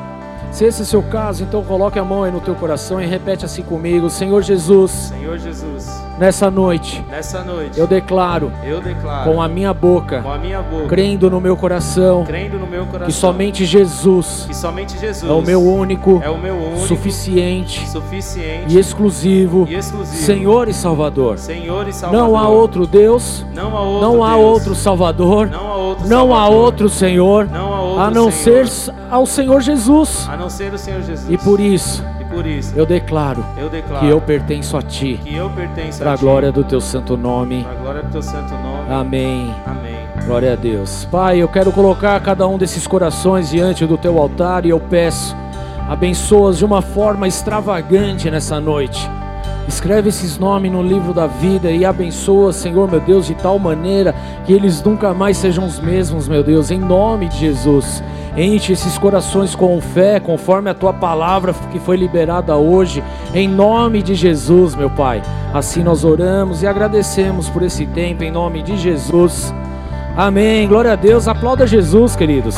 Se esse é o seu caso, então coloque a mão aí no teu coração e repete assim comigo: Senhor Jesus. Senhor Jesus. Nessa noite. Nessa noite. Eu declaro. Eu declaro. Com a minha boca. Com a minha boca. Crendo no meu coração. Crendo no meu coração. Que somente Jesus. Que somente Jesus. É o meu único. É o meu único. Suficiente. Suficiente. E exclusivo. E exclusivo. Senhor e Salvador. Senhor e Salvador. Não há outro Deus. Não há outro. Não há Deus. outro Salvador. Não há outro. Não Salvador. há outro Senhor. Não a não Senhor. ser ao Senhor Jesus. A não ser o Senhor Jesus. E por isso. E por isso. Eu declaro. Eu declaro. Que eu pertenço a Ti. Que eu pertenço Para a a glória do Teu santo nome. Para a glória do Teu santo nome. Amém. Amém. Glória a Deus. Pai, eu quero colocar cada um desses corações diante do Teu altar e eu peço, abençoa-os de uma forma extravagante nessa noite. Escreve esses nomes no livro da vida e abençoa, Senhor meu Deus, de tal maneira que eles nunca mais sejam os mesmos, meu Deus, em nome de Jesus. Enche esses corações com fé, conforme a tua palavra que foi liberada hoje, em nome de Jesus, meu Pai. Assim nós oramos e agradecemos por esse tempo, em nome de Jesus. Amém. Glória a Deus. Aplauda Jesus, queridos.